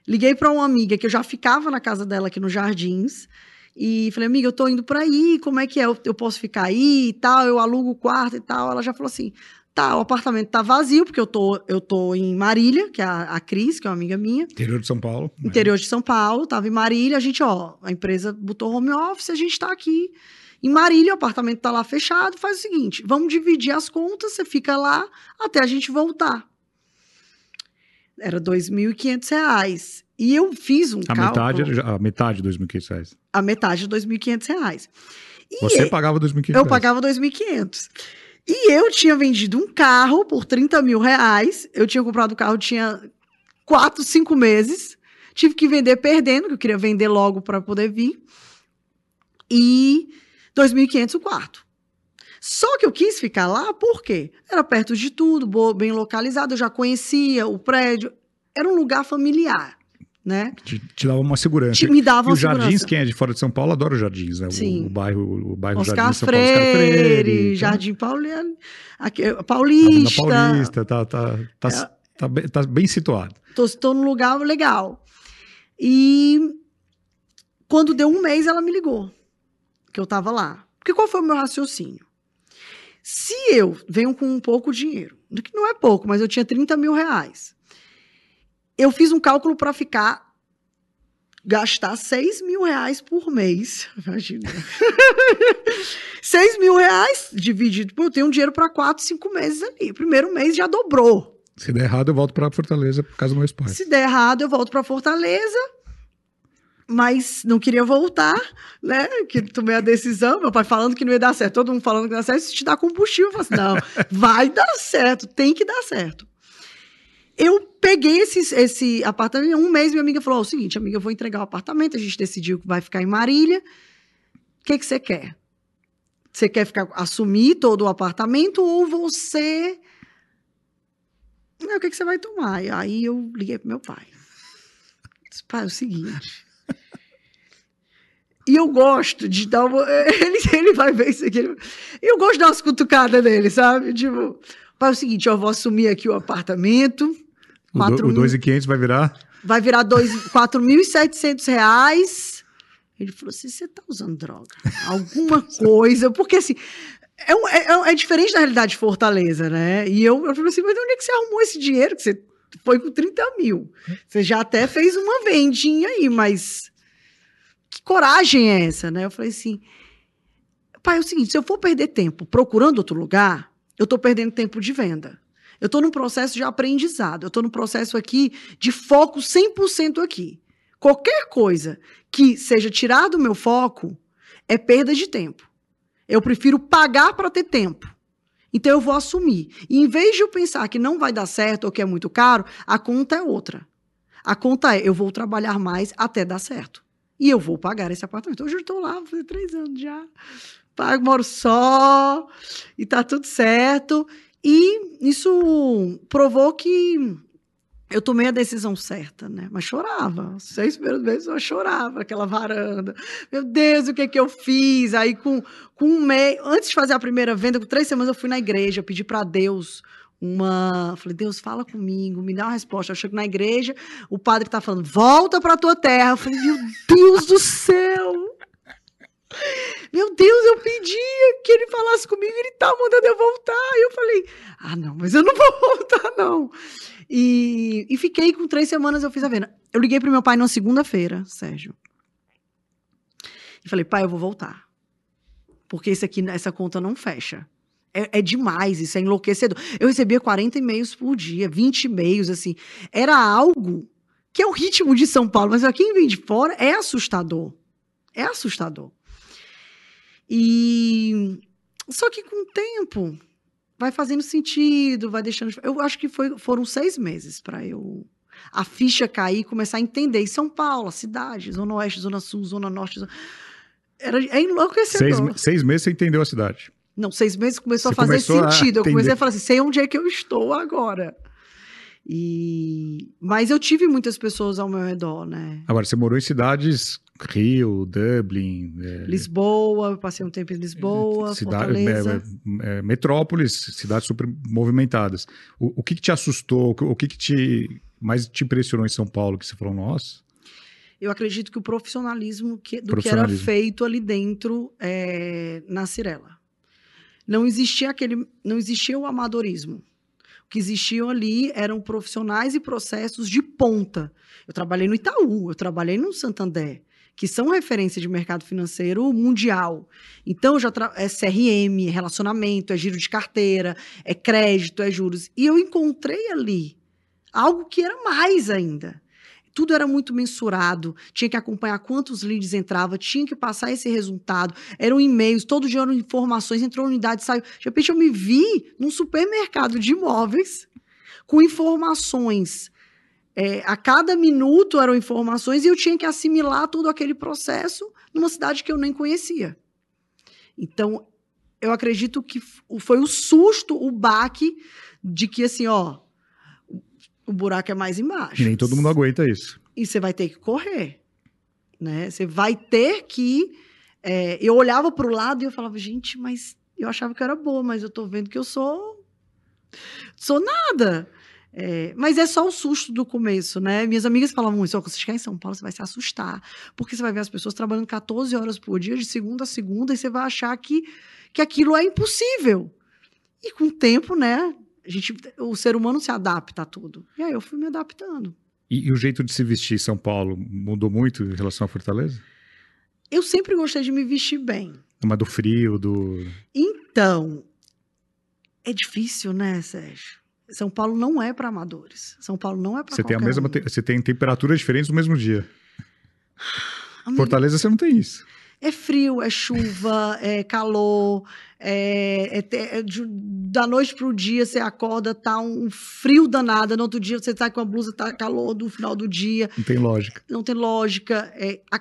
liguei para uma amiga que eu já ficava na casa dela aqui nos Jardins, e falei, amiga, eu tô indo para aí, como é que é? Eu, eu posso ficar aí e tal, eu alugo o quarto e tal. Ela já falou assim: Tá, o apartamento tá vazio, porque eu tô, eu tô em Marília, que é a, a Cris, que é uma amiga minha. Interior de São Paulo. Né? Interior de São Paulo, tava em Marília, a gente, ó, a empresa botou home office, a gente tá aqui em Marília, o apartamento tá lá fechado, faz o seguinte, vamos dividir as contas, você fica lá até a gente voltar. Era R$ 2.500. E eu fiz um a cálculo... Metade, a metade de R$ 2.500. A metade de R$ 2.500. Você pagava R$ 2.500? Eu pagava R$ 2.500. E eu tinha vendido um carro por 30 mil reais. Eu tinha comprado o carro, tinha quatro, cinco meses. Tive que vender perdendo, que eu queria vender logo para poder vir. E 2.500 o quarto. Só que eu quis ficar lá porque era perto de tudo, bem localizado, eu já conhecia o prédio. Era um lugar familiar né? Te, te, dava uma segurança. Te, me dava e os Jardins, quem é de fora de São Paulo, adora os Jardins, né? Sim. O, o bairro, o bairro Oscar Jardim São Freire, Paulo, Oscar Freire, então. Jardim Pauliano, aqui, Paulista. Paulista, tá, tá, tá, é, tá, bem, tá bem situado. Tô, tô num lugar legal. E quando deu um mês, ela me ligou, que eu tava lá. Porque qual foi o meu raciocínio? Se eu venho com um pouco dinheiro, que não é pouco, mas eu tinha 30 mil reais eu fiz um cálculo para ficar gastar 6 mil reais por mês. Imagina. 6 mil reais dividido. Pô, eu tenho um dinheiro para 4, 5 meses ali. Primeiro mês já dobrou. Se der errado, eu volto para Fortaleza por causa do meu pai. Se der errado, eu volto para Fortaleza. Mas não queria voltar, né? Que tomei a decisão, meu pai falando que não ia dar certo, todo mundo falando que não ia dar certo, isso te dá combustível. Eu falei assim, não, vai dar certo, tem que dar certo. Eu peguei esse, esse apartamento, um mês minha amiga falou, oh, o seguinte, amiga, eu vou entregar o apartamento, a gente decidiu que vai ficar em Marília, o que, que você quer? Você quer ficar, assumir todo o apartamento ou você... Não, o que, que você vai tomar? E aí eu liguei pro meu pai. Disse, pai, é o seguinte... E eu gosto de dar uma. Ele, ele vai ver isso aqui. Eu gosto de dar umas cutucadas nele, sabe? Tipo, pai, é o seguinte: eu vou assumir aqui o apartamento. O, do, o 2.500 vai virar? Vai virar 4.700 reais. Ele falou assim: você tá usando droga? Alguma coisa. Porque assim. É, é, é, diferente da realidade de Fortaleza, né? E eu, eu falei assim: mas onde é que você arrumou esse dinheiro? Que você foi com 30 mil. Você já até fez uma vendinha aí, mas que coragem é essa, né? Eu falei assim: pai, é o seguinte: se eu for perder tempo procurando outro lugar, eu tô perdendo tempo de venda. Eu estou num processo de aprendizado, eu estou num processo aqui de foco 100% aqui. Qualquer coisa que seja tirar do meu foco é perda de tempo. Eu prefiro pagar para ter tempo. Então eu vou assumir. E em vez de eu pensar que não vai dar certo ou que é muito caro, a conta é outra. A conta é: eu vou trabalhar mais até dar certo. E eu vou pagar esse apartamento. Hoje eu estou lá, faz três anos já. Pago, moro só, e tá tudo certo. E isso provou que eu tomei a decisão certa, né? Mas chorava. Seis primeiros meses eu chorava, aquela varanda. Meu Deus, o que é que eu fiz? Aí, com, com um mês, antes de fazer a primeira venda, com três semanas, eu fui na igreja, pedi para Deus uma. Falei, Deus, fala comigo, me dá uma resposta. Eu chego na igreja, o padre tá falando, volta para tua terra. Eu falei, meu Deus do céu! Meu Deus, eu pedia que ele falasse comigo, ele tá mandando eu voltar. E eu falei, ah, não, mas eu não vou voltar, não. E, e fiquei com três semanas, eu fiz a venda. Eu liguei pro meu pai numa segunda-feira, Sérgio. E falei, pai, eu vou voltar. Porque esse aqui, essa conta não fecha. É, é, demais, isso é enlouquecedor. Eu recebia 40 e-mails por dia, 20 e-mails, assim. Era algo que é o ritmo de São Paulo, mas quem vem de fora é assustador. É assustador. E só que com o tempo vai fazendo sentido, vai deixando. Eu acho que foi, foram seis meses para eu a ficha cair, começar a entender. E São Paulo, a cidade, Zona Oeste, Zona Sul, Zona Norte. Zona... Era, é enlouquecedor. Seis, seis meses você entendeu a cidade. Não, seis meses começou você a fazer começou sentido. A eu comecei a falar assim: sei onde é que eu estou agora. E... Mas eu tive muitas pessoas ao meu redor, né? Agora, você morou em cidades Rio, Dublin... É... Lisboa, passei um tempo em Lisboa, Cidade, Fortaleza. É, é, metrópoles, cidades super movimentadas. O, o que, que, te assustou, o que, que te mais te impressionou em São Paulo, que você falou, nossa... Eu acredito que o profissionalismo que, do profissionalismo. que era feito ali dentro é, na Cirela. Não existia aquele, não existia o amadorismo que existiam ali eram profissionais e processos de ponta. Eu trabalhei no Itaú, eu trabalhei no Santander, que são referência de mercado financeiro mundial. Então, já é CRM, é relacionamento, é giro de carteira, é crédito, é juros. E eu encontrei ali algo que era mais ainda. Tudo era muito mensurado, tinha que acompanhar quantos leads entrava, tinha que passar esse resultado. Eram e-mails, todo dia eram informações, entrou unidade, saiu. De repente eu me vi num supermercado de imóveis com informações. É, a cada minuto eram informações e eu tinha que assimilar todo aquele processo numa cidade que eu nem conhecia. Então, eu acredito que foi o susto, o baque de que assim, ó, o buraco é mais embaixo. E nem todo mundo aguenta isso. E você vai ter que correr. Né? Você vai ter que. É, eu olhava para o lado e eu falava, gente, mas eu achava que eu era boa, mas eu estou vendo que eu sou. Sou nada. É, mas é só o susto do começo, né? Minhas amigas falavam isso: quando você chegar em São Paulo, você vai se assustar. Porque você vai ver as pessoas trabalhando 14 horas por dia, de segunda a segunda, e você vai achar que, que aquilo é impossível. E com o tempo, né? A gente, o ser humano se adapta a tudo. E aí eu fui me adaptando. E, e, o jeito de se vestir em São Paulo mudou muito em relação à Fortaleza? Eu sempre gostei de me vestir bem. Mas do frio, do. Então, é difícil, né, Sérgio? São Paulo não é para amadores. São Paulo não é para Você tem a mesma, um. você tem temperaturas diferentes no mesmo dia. Amigo, Fortaleza você não tem isso. É frio, é chuva, é calor, é, é, é de, da noite para o dia você acorda, tá um frio danado, no outro dia você tá com a blusa, tá calor no final do dia. Não tem lógica. Não tem lógica. É, a,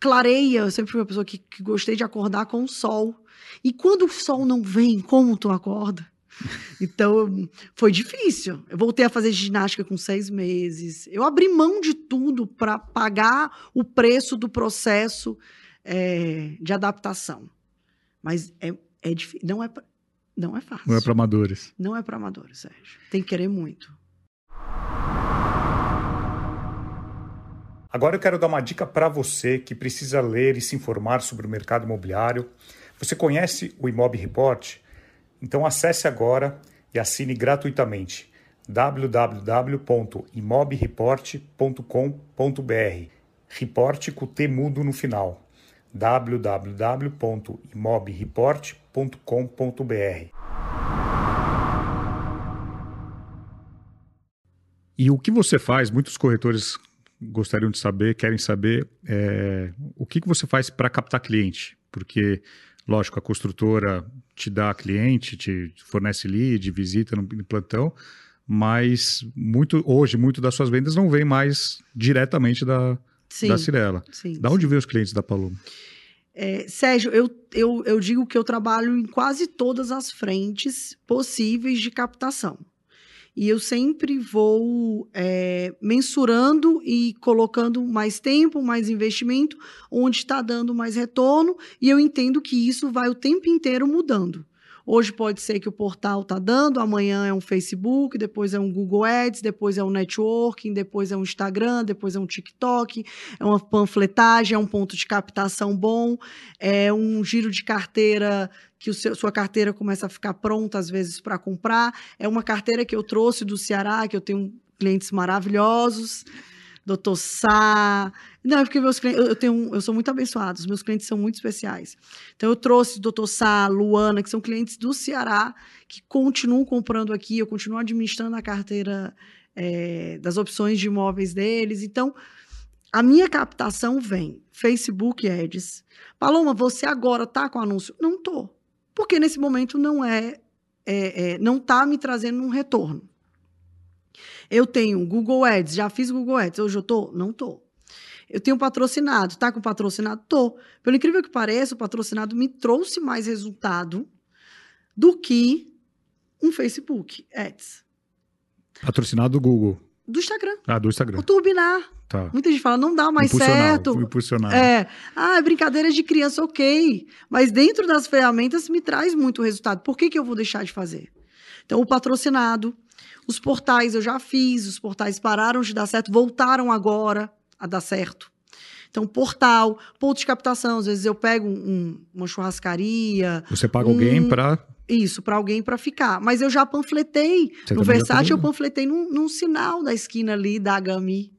clareia, eu sempre fui uma pessoa que, que gostei de acordar com o sol. E quando o sol não vem, como tu acorda? Então, foi difícil. Eu voltei a fazer ginástica com seis meses. Eu abri mão de tudo para pagar o preço do processo é, de adaptação. Mas é, é difícil. Não é, não é fácil. Não é para amadores. Não é para amadores, Sérgio. Tem que querer muito. Agora eu quero dar uma dica para você que precisa ler e se informar sobre o mercado imobiliário. Você conhece o Imob Report? Então acesse agora e assine gratuitamente www.imobreport.com.br. Report com T mudo no final www.imobreport.com.br. E o que você faz? Muitos corretores gostariam de saber, querem saber é, o que, você faz para captar cliente, porque, lógico, a construtora te dá cliente, te fornece lead, visita no, no plantão, mas muito hoje, muito das suas vendas não vem mais diretamente da, sim, da Cirela. Sim, da onde vem os clientes da Paloma? É, Sérgio, eu, eu, eu digo que eu trabalho em quase todas as frentes possíveis de captação. E eu sempre vou é, mensurando e colocando mais tempo, mais investimento, onde está dando mais retorno, e eu entendo que isso vai o tempo inteiro mudando. Hoje pode ser que o portal está dando, amanhã é um Facebook, depois é um Google Ads, depois é um networking, depois é um Instagram, depois é um TikTok, é uma panfletagem, é um ponto de captação bom, é um giro de carteira que seu, sua carteira começa a ficar pronta às vezes para comprar. É uma carteira que eu trouxe do Ceará, que eu tenho clientes maravilhosos. Doutor Sá. Não, é porque meus clientes, eu, tenho, eu sou muito abençoado, os meus clientes são muito especiais. Então, eu trouxe Doutor Sá, Luana, que são clientes do Ceará, que continuam comprando aqui, eu continuo administrando a carteira é, das opções de imóveis deles. Então, a minha captação vem Facebook Ads. Paloma, você agora tá com anúncio? Não tô. Porque nesse momento não é é, é, não está me trazendo um retorno. Eu tenho Google Ads, já fiz Google Ads, hoje eu tô? Não tô. Eu tenho patrocinado, tá com patrocinado? Tô. Pelo incrível que pareça, o patrocinado me trouxe mais resultado do que um Facebook Ads. Patrocinado do Google. Do Instagram. Ah, do Instagram. O turbinar. Tá. Muita gente fala, não dá mais Impulsionar, certo. Impulsionar. É, ah, é brincadeira de criança, ok. Mas dentro das ferramentas me traz muito resultado. Por que, que eu vou deixar de fazer? Então, o patrocinado, os portais eu já fiz, os portais pararam de dar certo, voltaram agora a dar certo. Então, portal, ponto de captação. Às vezes eu pego um- uma churrascaria, Você paga alguém um- para. isso, para alguém para ficar. Mas eu já panfletei. Você no Versátil, eu panfletei num, num sinal da esquina ali da HMI.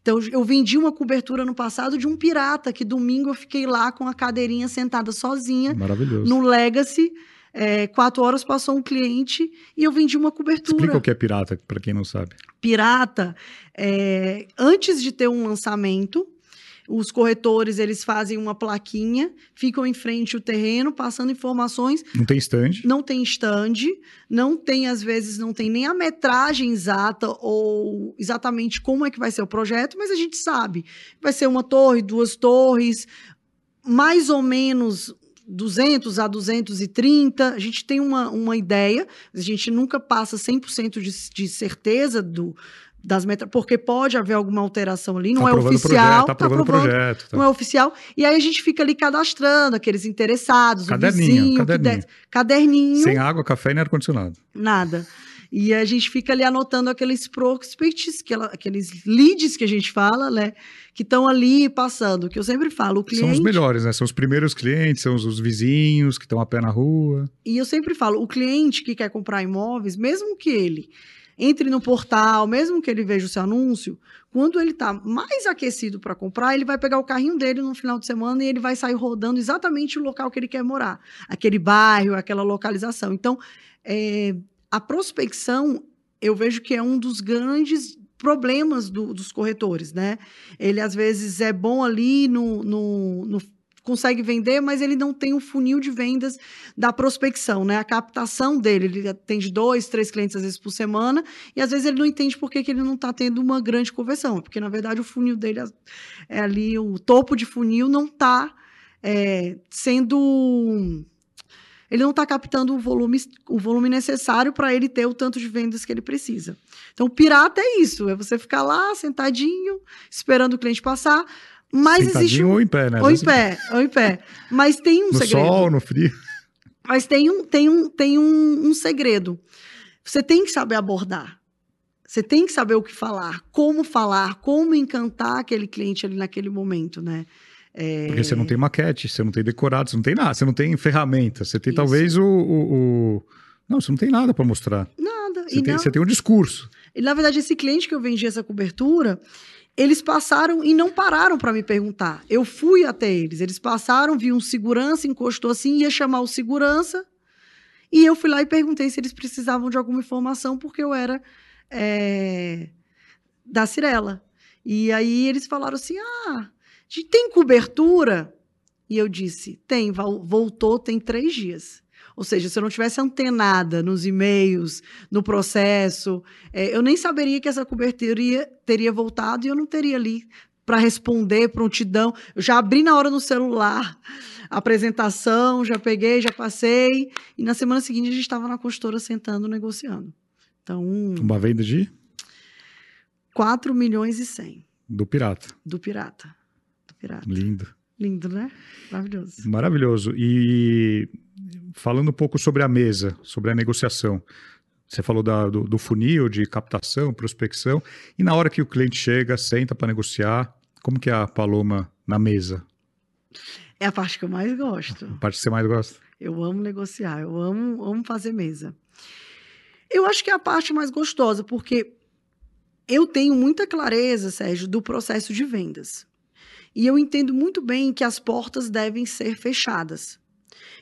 Então, eu vendi uma cobertura no passado de um pirata, que domingo eu fiquei lá com a cadeirinha sentada sozinha, Maravilhoso. no Legacy. É, quatro horas passou um cliente e eu vendi uma cobertura. Explica o que é pirata, para quem não sabe. Pirata, é, antes de ter um lançamento, os corretores eles fazem uma plaquinha, ficam em frente ao terreno, passando informações Não tem stand. não tem stand, não tem, às vezes, não tem nem a metragem exata ou exatamente como é que vai ser o projeto, mas a gente sabe. Vai ser uma torre, duas torres, mais ou menos 200 a 230, a gente tem uma, uma ideia, a gente nunca passa 100% de, de certeza do, das metas, porque pode haver alguma alteração ali, não Tá é oficial, projeto, tá tá aprovando o aprovando, projeto. tá. não é oficial. E aí a gente fica ali cadastrando aqueles interessados, Caderninho, o vizinho, que caderninho. desce- caderninho, Sem água, café nem ar-condicionado. nada. E a gente fica ali anotando aqueles prospects, aqueles leads que a gente fala, né? Que estão ali passando. Que eu sempre falo, o cliente. São os melhores, né? São os primeiros clientes, são os, os vizinhos que estão a pé na rua. E eu sempre falo, o cliente que quer comprar imóveis, mesmo que ele entre no portal, mesmo que ele veja o seu anúncio, quando ele está mais aquecido para comprar, ele vai pegar o carrinho dele no final de semana e ele vai sair rodando exatamente o local que ele quer morar, aquele bairro, aquela localização. Então, é, a prospecção, eu vejo que é um dos grandes problemas do- dos corretores, né? Ele às vezes é bom ali no, no- no consegue vender, mas ele não tem o funil de vendas da prospecção, né? A captação dele, ele atende dois, três clientes às vezes por semana, e às vezes ele não entende por que, que ele não está tendo uma grande conversão, porque na verdade o funil dele é ali, o topo de funil não está sendo. Ele não está captando o volume, o volume necessário para ele ter o tanto de vendas que ele precisa. Então, pirata é isso: é você ficar lá sentadinho, esperando o cliente passar. Mas existe Sentadinho um, ou em pé, né? ou em pé, ou em pé. Mas tem um No segredo. sol, no frio. Mas tem um, tem um, tem um, um segredo. Você tem que saber abordar. Você tem que saber o que falar, como falar, como encantar aquele cliente ali naquele momento, né? É, Porque você não tem maquete, você não tem decorado, você não tem nada, você não tem ferramenta, você tem Isso. talvez o, o- o- Não, você não tem nada para mostrar. Nada. Você E, tem, não- você tem um discurso. e, na verdade, esse cliente que eu vendi essa cobertura, eles passaram e não pararam para me perguntar. Eu fui até eles. Eles passaram, vi um segurança, encostou assim, ia chamar o segurança. E eu fui lá e perguntei se eles precisavam de alguma informação, porque eu era é, da Cirela. E aí eles falaram assim: ah, tem cobertura? E eu disse: tem, vol- voltou, tem três dias. Ou seja, se eu não tivesse antenada nos e-mails, no processo, é, eu nem saberia que essa cobertura ia- teria voltado e eu não teria ali para responder, prontidão. Eu já abri na hora no celular a apresentação, já peguei, já passei. E na semana seguinte a gente estava na consultora sentando, negociando. Então, Uma venda de 4 milhões e 100 do pirata. do pirata. Pirata. Lindo. Lindo, né? Maravilhoso. Maravilhoso. E falando um pouco sobre a mesa, sobre a negociação. Você falou da- do, do funil de captação, prospecção. E na hora que o cliente chega, senta para negociar, como que é a Paloma na mesa? É a parte que eu mais gosto. A parte que você mais gosta? Eu amo negociar, eu amo, amo fazer mesa. Eu acho que é a parte mais gostosa, porque eu tenho muita clareza, Sérgio, do processo de vendas. E eu entendo muito bem que as portas devem ser fechadas.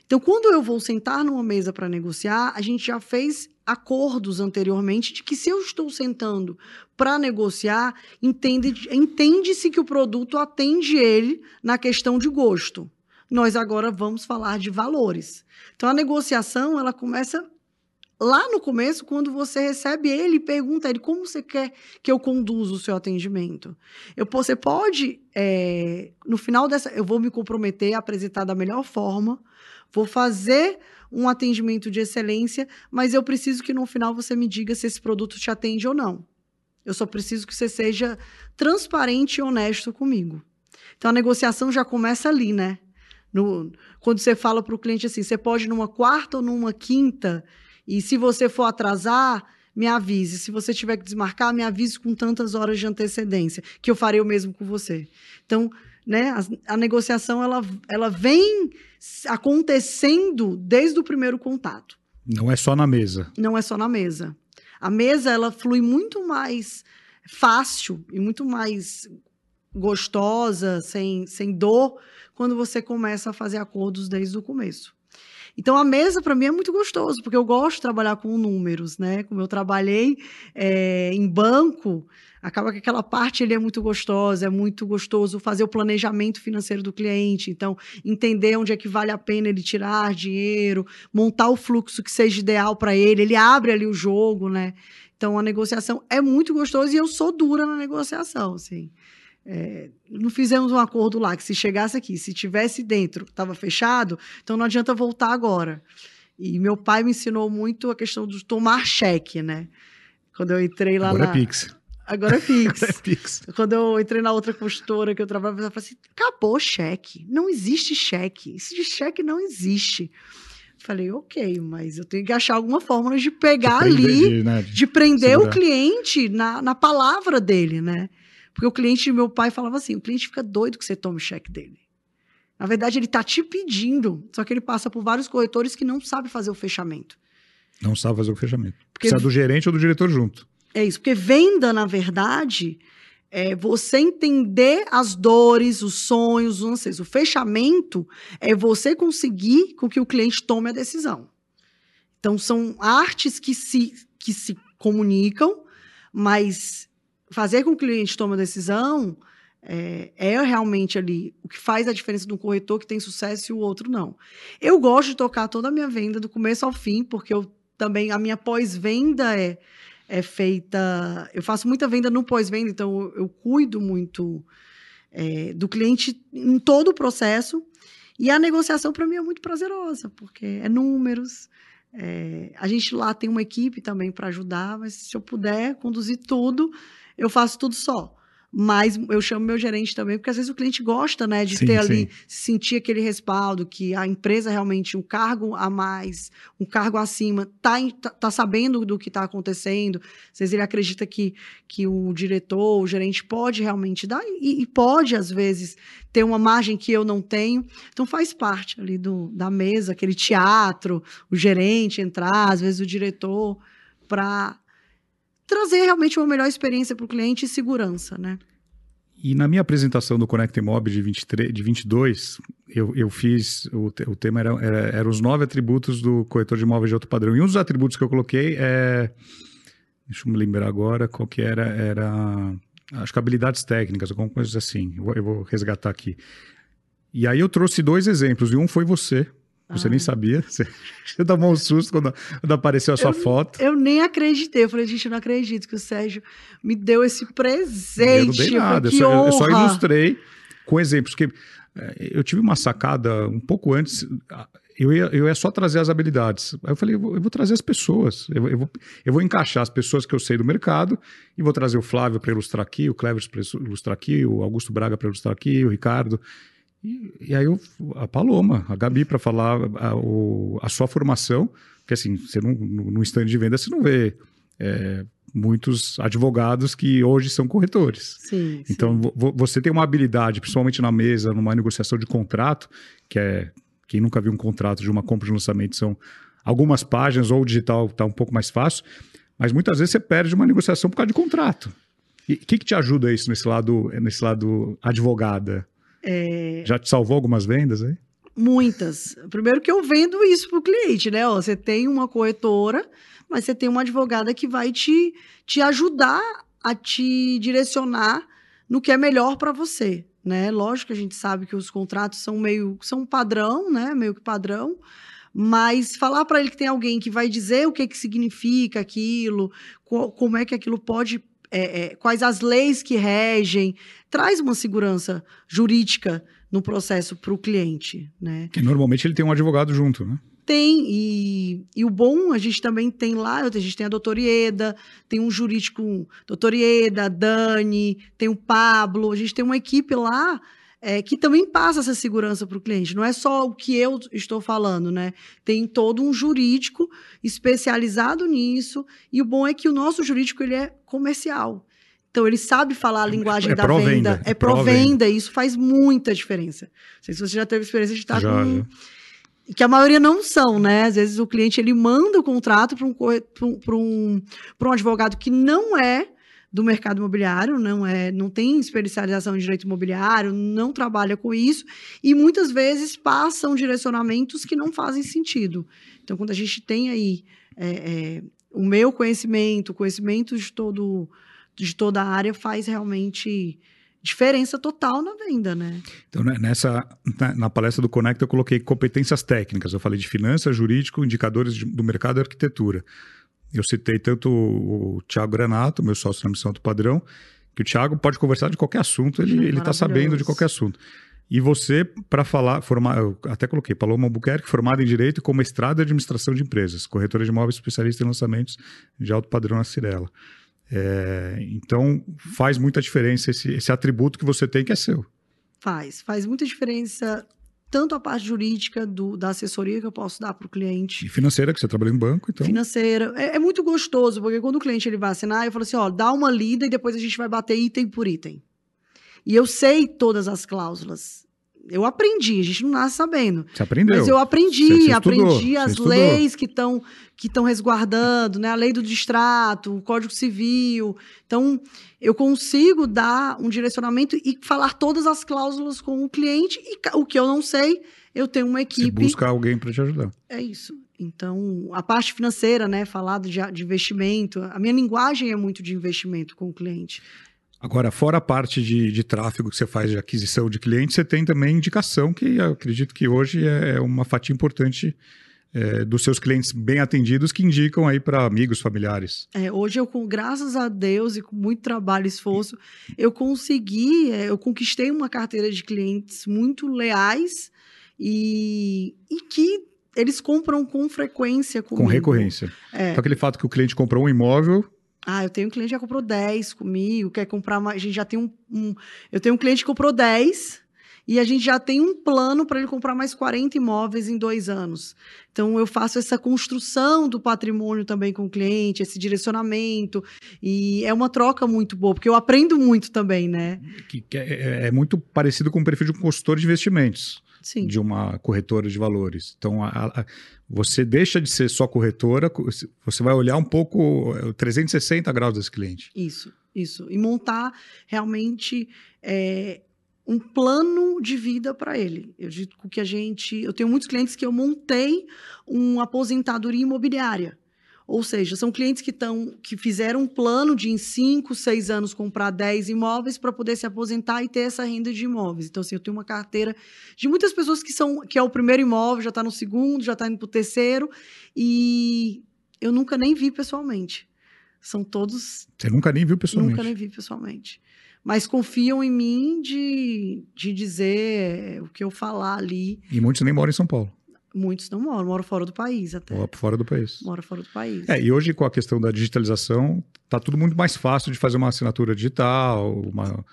Então, quando eu vou sentar numa mesa para negociar, a gente já fez acordos anteriormente de que se eu estou sentando para negociar, entende- entende-se que o produto atende ele na questão de gosto. nós agora vamos falar de valores. Então a negociação ela começa lá no começo, quando você recebe ele pergunta ele como você quer que eu conduza o seu atendimento. Eu, você pode, é, no final dessa, eu vou me comprometer a apresentar da melhor forma, vou fazer um atendimento de excelência, mas eu preciso que no final você me diga se esse produto te atende ou não. Eu só preciso que você seja transparente e honesto comigo. Então a negociação já começa ali, né? No, quando você fala para o cliente assim, você pode numa quarta ou numa quinta, e se você for atrasar, me avise. Se você tiver que desmarcar, me avise com tantas horas de antecedência, que eu farei o mesmo com você. Então, né, a, a negociação ela, ela vem acontecendo desde o primeiro contato. Não é só na mesa. Não é só na mesa. A mesa ela flui muito mais fácil e muito mais gostosa, sem, sem dor, quando você começa a fazer acordos desde o começo. Então a mesa para mim é muito gostoso, porque eu gosto de trabalhar com números, né? Como eu trabalhei é, em banco, acaba que aquela parte é muito gostosa, é muito gostoso fazer o planejamento financeiro do cliente, então entender onde é que vale a pena ele tirar dinheiro, montar o fluxo que seja ideal para ele, ele abre ali o jogo, né? Então a negociação é muito gostosa e eu sou dura na negociação, assim. É, não fizemos um acordo lá que se chegasse aqui, se tivesse dentro, estava fechado, então não adianta voltar agora. E meu pai me ensinou muito a questão de tomar cheque, né? Quando eu entrei lá agora na... é Pix. Agora é Pix. agora é Pix. Quando eu entrei na outra consultora que eu trabalhava, eu falei assim, acabou cheque. Não existe cheque. Isso de cheque não existe. Falei, ok, mas eu tenho que achar alguma forma de pegar de prender, ali, né? de, de prender Segurar. o cliente na, na palavra dele, né? Porque o cliente de meu pai falava assim: o cliente fica doido que você tome o cheque dele. Na verdade, ele está te pedindo, só que ele passa por vários corretores que não sabem fazer o fechamento. Não sabe fazer o fechamento. Porque Precisa do gerente ou do diretor junto. É isso, porque venda, na verdade, é você entender as dores, os sonhos, os anseios. O fechamento é você conseguir com que o cliente tome a decisão. Então, são artes que se, que se comunicam, mas fazer com que o cliente tome decisão é, é, realmente ali o que faz a diferença de um corretor que tem sucesso e o outro não. Eu gosto de tocar toda a minha venda do começo ao fim, porque eu também a minha pós-venda é, é feita. Eu faço muita venda no pós-venda, então eu, eu, cuido muito é, do cliente em todo o processo. E a negociação para mim é muito prazerosa, porque é números. É, a gente lá tem uma equipe também para ajudar, mas se eu puder conduzir tudo, eu faço tudo só. Mas eu chamo meu gerente também, porque às vezes o cliente gosta, né, de sim, ter ali, sentir aquele respaldo, que a empresa realmente, um cargo a mais, um cargo acima, tá, tá, tá sabendo do que está acontecendo. Às vezes ele acredita que, que o diretor, o gerente pode realmente dar, e, e pode, às vezes, ter uma margem que eu não tenho. Então faz parte ali do, da mesa, aquele teatro, o gerente entrar, às vezes o diretor, para trazer realmente uma melhor experiência para o cliente e segurança, né? E na minha apresentação do Connect Mob de, 23, de 22, eu, eu fiz, o, o tema era, era, era, os nove atributos do corretor de imóveis de alto padrão. E um dos atributos que eu coloquei é, deixa eu me lembrar agora qual que era, era, acho que habilidades técnicas, alguma coisa assim, eu eu vou resgatar aqui. E aí eu trouxe dois exemplos, e um foi você, você ah. nem sabia. Você, você tomou um susto quando, quando apareceu a sua eu, foto. Eu nem acreditei. Eu falei, gente, eu não acredito que o Sérgio me deu esse presente. Eu não dei nada. Eu só, eu só, ilustrei com exemplos. Porque é, eu tive uma sacada um pouco antes. Eu ia, eu ia só trazer as habilidades. Aí eu falei, eu vou, eu vou trazer as pessoas. Eu, eu, vou, eu vou encaixar as pessoas que eu sei do mercado e vou trazer o Flávio para ilustrar aqui, o Cleves para ilustrar aqui, o Augusto Braga para ilustrar aqui, o Ricardo. E, e aí eu, a Paloma, a Gabi, para falar a, o, a, sua formação, porque assim, você não, no, no stand de venda você não vê é, muitos advogados que hoje são corretores. Sim, então sim. você tem uma habilidade, principalmente na mesa, numa negociação de contrato, que é quem nunca viu um contrato de uma compra de lançamento são algumas páginas ou o digital está um pouco mais fácil, mas muitas vezes você perde uma negociação por causa de contrato. E o que, que te ajuda isso nesse lado, nesse lado advogada? É... Já te salvou algumas vendas aí? Muitas. Primeiro que eu vendo isso para o cliente, né? Ó, você tem uma corretora, mas você tem uma advogada que vai te, te ajudar a te direcionar no que é melhor para você. né? Lógico que a gente sabe que os contratos são meio são padrão, né? Meio que padrão. Mas falar para ele que tem alguém que vai dizer o que, que significa aquilo, co como é que aquilo pode é, é, quais as leis que regem, traz uma segurança jurídica no processo para o cliente, né? Que normalmente ele tem um advogado junto, né? Tem, e, e o bom, a gente também tem lá, a gente tem a doutora Ieda, tem um jurídico, doutora Ieda, Dani, tem o Pablo, a gente tem uma equipe lá é, que também passa essa segurança para o cliente. Não é só o que eu estou falando, né? Tem todo um jurídico especializado nisso, e o bom é que o nosso jurídico ele é comercial. Então, ele sabe falar a é, linguagem é, é da venda. venda. É pró-venda. E isso faz muita diferença. Não sei se você já teve experiência de estar já, com... Já que a maioria não são, né? Às vezes o cliente ele manda o contrato para um, um, um advogado que não é do mercado imobiliário, não é, não tem especialização em direito imobiliário, não trabalha com isso e muitas vezes passam direcionamentos que não fazem sentido. Então, quando a gente tem aí é, é, o meu conhecimento, o conhecimento de todo de toda a área faz realmente diferença total na venda, né? Então, né, nessa na, na, palestra do Conecta eu coloquei competências técnicas. Eu falei de finanças, jurídico, indicadores de, do mercado e arquitetura. Eu citei tanto o, Thiago Granato, meu sócio na missão do padrão, que o Thiago pode conversar de qualquer assunto, ele está sabendo de qualquer assunto. E você, para falar, formar, eu até coloquei, Paloma Albuquerque, formada em Direito com mestrado em Administração de Empresas, corretora de imóveis especialista em lançamentos de alto padrão na Cirela. É, então, faz muita diferença esse, esse atributo que você tem que é seu. Faz, faz muita diferença tanto a parte jurídica do, da assessoria que eu posso dar para o cliente. E financeira, que você trabalha em banco, então. Financeira. É, é, muito gostoso, porque quando o cliente ele vai assinar, eu falo assim: ó, dá uma lida e depois a gente vai bater item por item. E eu sei todas as cláusulas eu aprendi, a gente não nasce sabendo. Você aprendeu. Mas eu aprendi, você, você aprendi as leis que estão que estão resguardando, né? A lei do distrato, o Código Civil. Então, eu consigo dar um direcionamento e falar todas as cláusulas com o cliente e o que eu não sei, eu tenho uma equipe. Você busca alguém para te ajudar. É isso. Então, a parte financeira, né, falar de, de investimento, a minha linguagem é muito de investimento com o cliente. Agora, fora a parte de, de tráfego que você faz de aquisição de clientes, você tem também indicação, que eu acredito que hoje é uma fatia importante é, dos seus clientes bem atendidos que indicam aí para amigos, familiares. É, hoje eu, com graças a Deus e com muito trabalho e esforço, eu consegui, é, eu conquistei uma carteira de clientes muito leais e, e que eles compram com frequência comigo. Com recorrência. É. Então, aquele fato que o cliente comprou um imóvel, ah, eu tenho um cliente que já comprou 10 comigo, quer comprar mais. A gente já tem um. um eu tenho um cliente que comprou 10 e a gente já tem um plano para ele comprar mais 40 imóveis em dois anos. Então, eu faço essa construção do patrimônio também com o cliente, esse direcionamento. E é uma troca muito boa, porque eu aprendo muito também, né? Que, que é, é, muito parecido com o perfil de um consultor de investimentos. Sim. de uma corretora de valores. Então, a, a, você deixa de ser só corretora, você vai olhar um pouco 360 é, graus desse cliente. Isso, isso. E montar realmente é, um plano de vida para ele. Eu digo que a gente. Eu tenho muitos clientes que eu montei uma aposentadoria imobiliária. Ou seja, são clientes que, tão, que fizeram um plano de em 5, 6 anos comprar 10 imóveis para poder se aposentar e ter essa renda de imóveis. Então, assim, eu tenho uma carteira de muitas pessoas que são que é o primeiro imóvel, já está no segundo, já está indo para o terceiro, e eu nunca nem vi pessoalmente. São todos. Você nunca nem viu pessoalmente? Nunca nem vi pessoalmente. Mas confiam em mim de, de dizer o que eu falar ali. E muitos nem moram em São Paulo. Muitos não moram, moram fora do país até. Mora fora do país. Mora fora do país. É, e hoje com a questão da digitalização, tá tudo muito mais fácil de fazer uma assinatura digital, uma...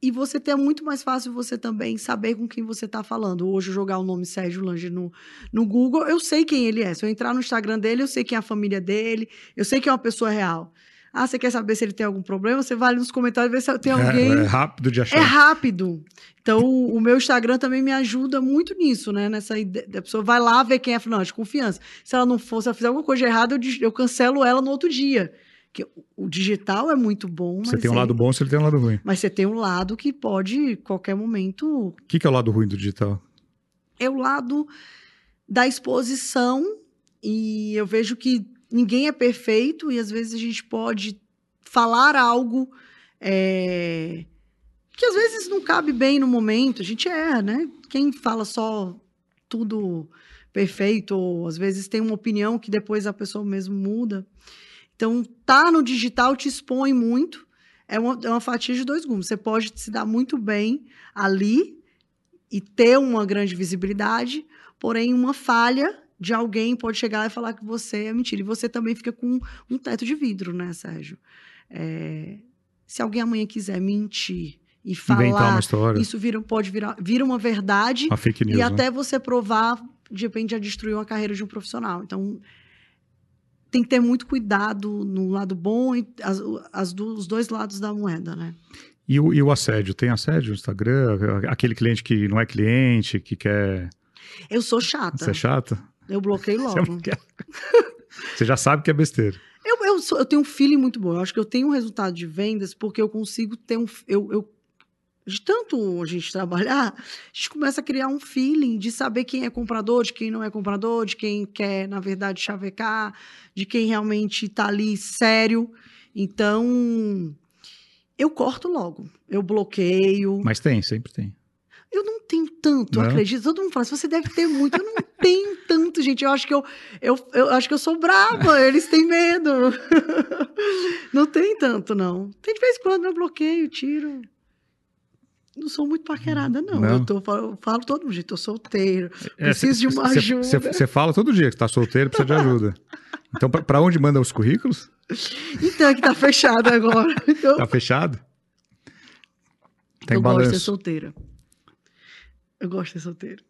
E você tem muito mais fácil você também saber com quem você está falando. Hoje, jogar o nome Sérgio Lange no, no Google, eu sei quem ele é. Se eu entrar no Instagram dele, eu sei quem é a família dele, eu sei que é uma pessoa real. Ah, você quer saber se ele tem algum problema? Você vai ali nos comentários ver se tem é, alguém. É, é rápido de achar. É rápido. Então, o meu Instagram também me ajuda muito nisso, né? Nessa ideia. A pessoa vai lá ver quem é, de confiança. Se ela não for, se ela fizer alguma coisa errada, eu, eu cancelo ela no outro dia. Que o digital é muito bom. Você tem um lado bom, você tem um lado ruim. Mas você tem um lado que pode, qualquer momento. O que, que é o lado ruim do digital? É o lado da exposição. E eu vejo que ninguém é perfeito e às vezes a gente pode falar algo é, que às vezes não cabe bem no momento, a gente erra, né? Quem fala só tudo perfeito, ou às vezes tem uma opinião que depois a pessoa mesmo muda. Então, tá no digital te expõe muito, é uma, é uma fatia de dois gumes. Você pode se dar muito bem ali e ter uma grande visibilidade, porém, uma falha de alguém pode chegar e falar que você é mentira. E você também fica com um teto de vidro, né, Sérgio? É, se alguém amanhã quiser mentir e falar, uma história. isso vira, pode virar, vira uma verdade. Uma fake news, e né? até você provar, de repente, já destruiu a carreira de um profissional. Então, tem que ter muito cuidado no lado bom e as, as do- os dois lados da moeda, né? E o, e o assédio? Tem assédio no Instagram? Aquele cliente que não é cliente, que quer Eu sou chata. ser chata? Eu bloqueio logo. Você já sabe que é besteira. Eu, eu, sou- eu tenho um feeling muito bom. Eu acho que eu tenho um resultado de vendas porque eu consigo ter um. Eu, eu, de tanto a gente trabalhar, a gente começa a criar um feeling de saber quem é comprador, de quem não é comprador, de quem quer, na verdade, chavecar, de quem realmente está ali sério. Então, eu corto logo. Eu bloqueio. Mas tem, sempre tem. Eu não tenho tanto, Não? acredito. Todo mundo fala, "Se você deve ter muito. Eu não tanto, gente. Eu acho que eu, eu, eu acho que eu sou brava, eles têm medo. não tem tanto, não. Tem de vez em quando eu bloqueio, tiro. Não sou muito paquerada, não. Não? Eu, tô, eu falo todo dia, tô solteiro. É, Preciso de uma ajuda. Você fala todo dia que está solteiro, precisa de ajuda. Então, pra onde manda os currículos? Então, é que tá fechado agora. Então, Tá fechado? Tem eu gosto de ser balanço. solteira. Eu gosto de ser solteira.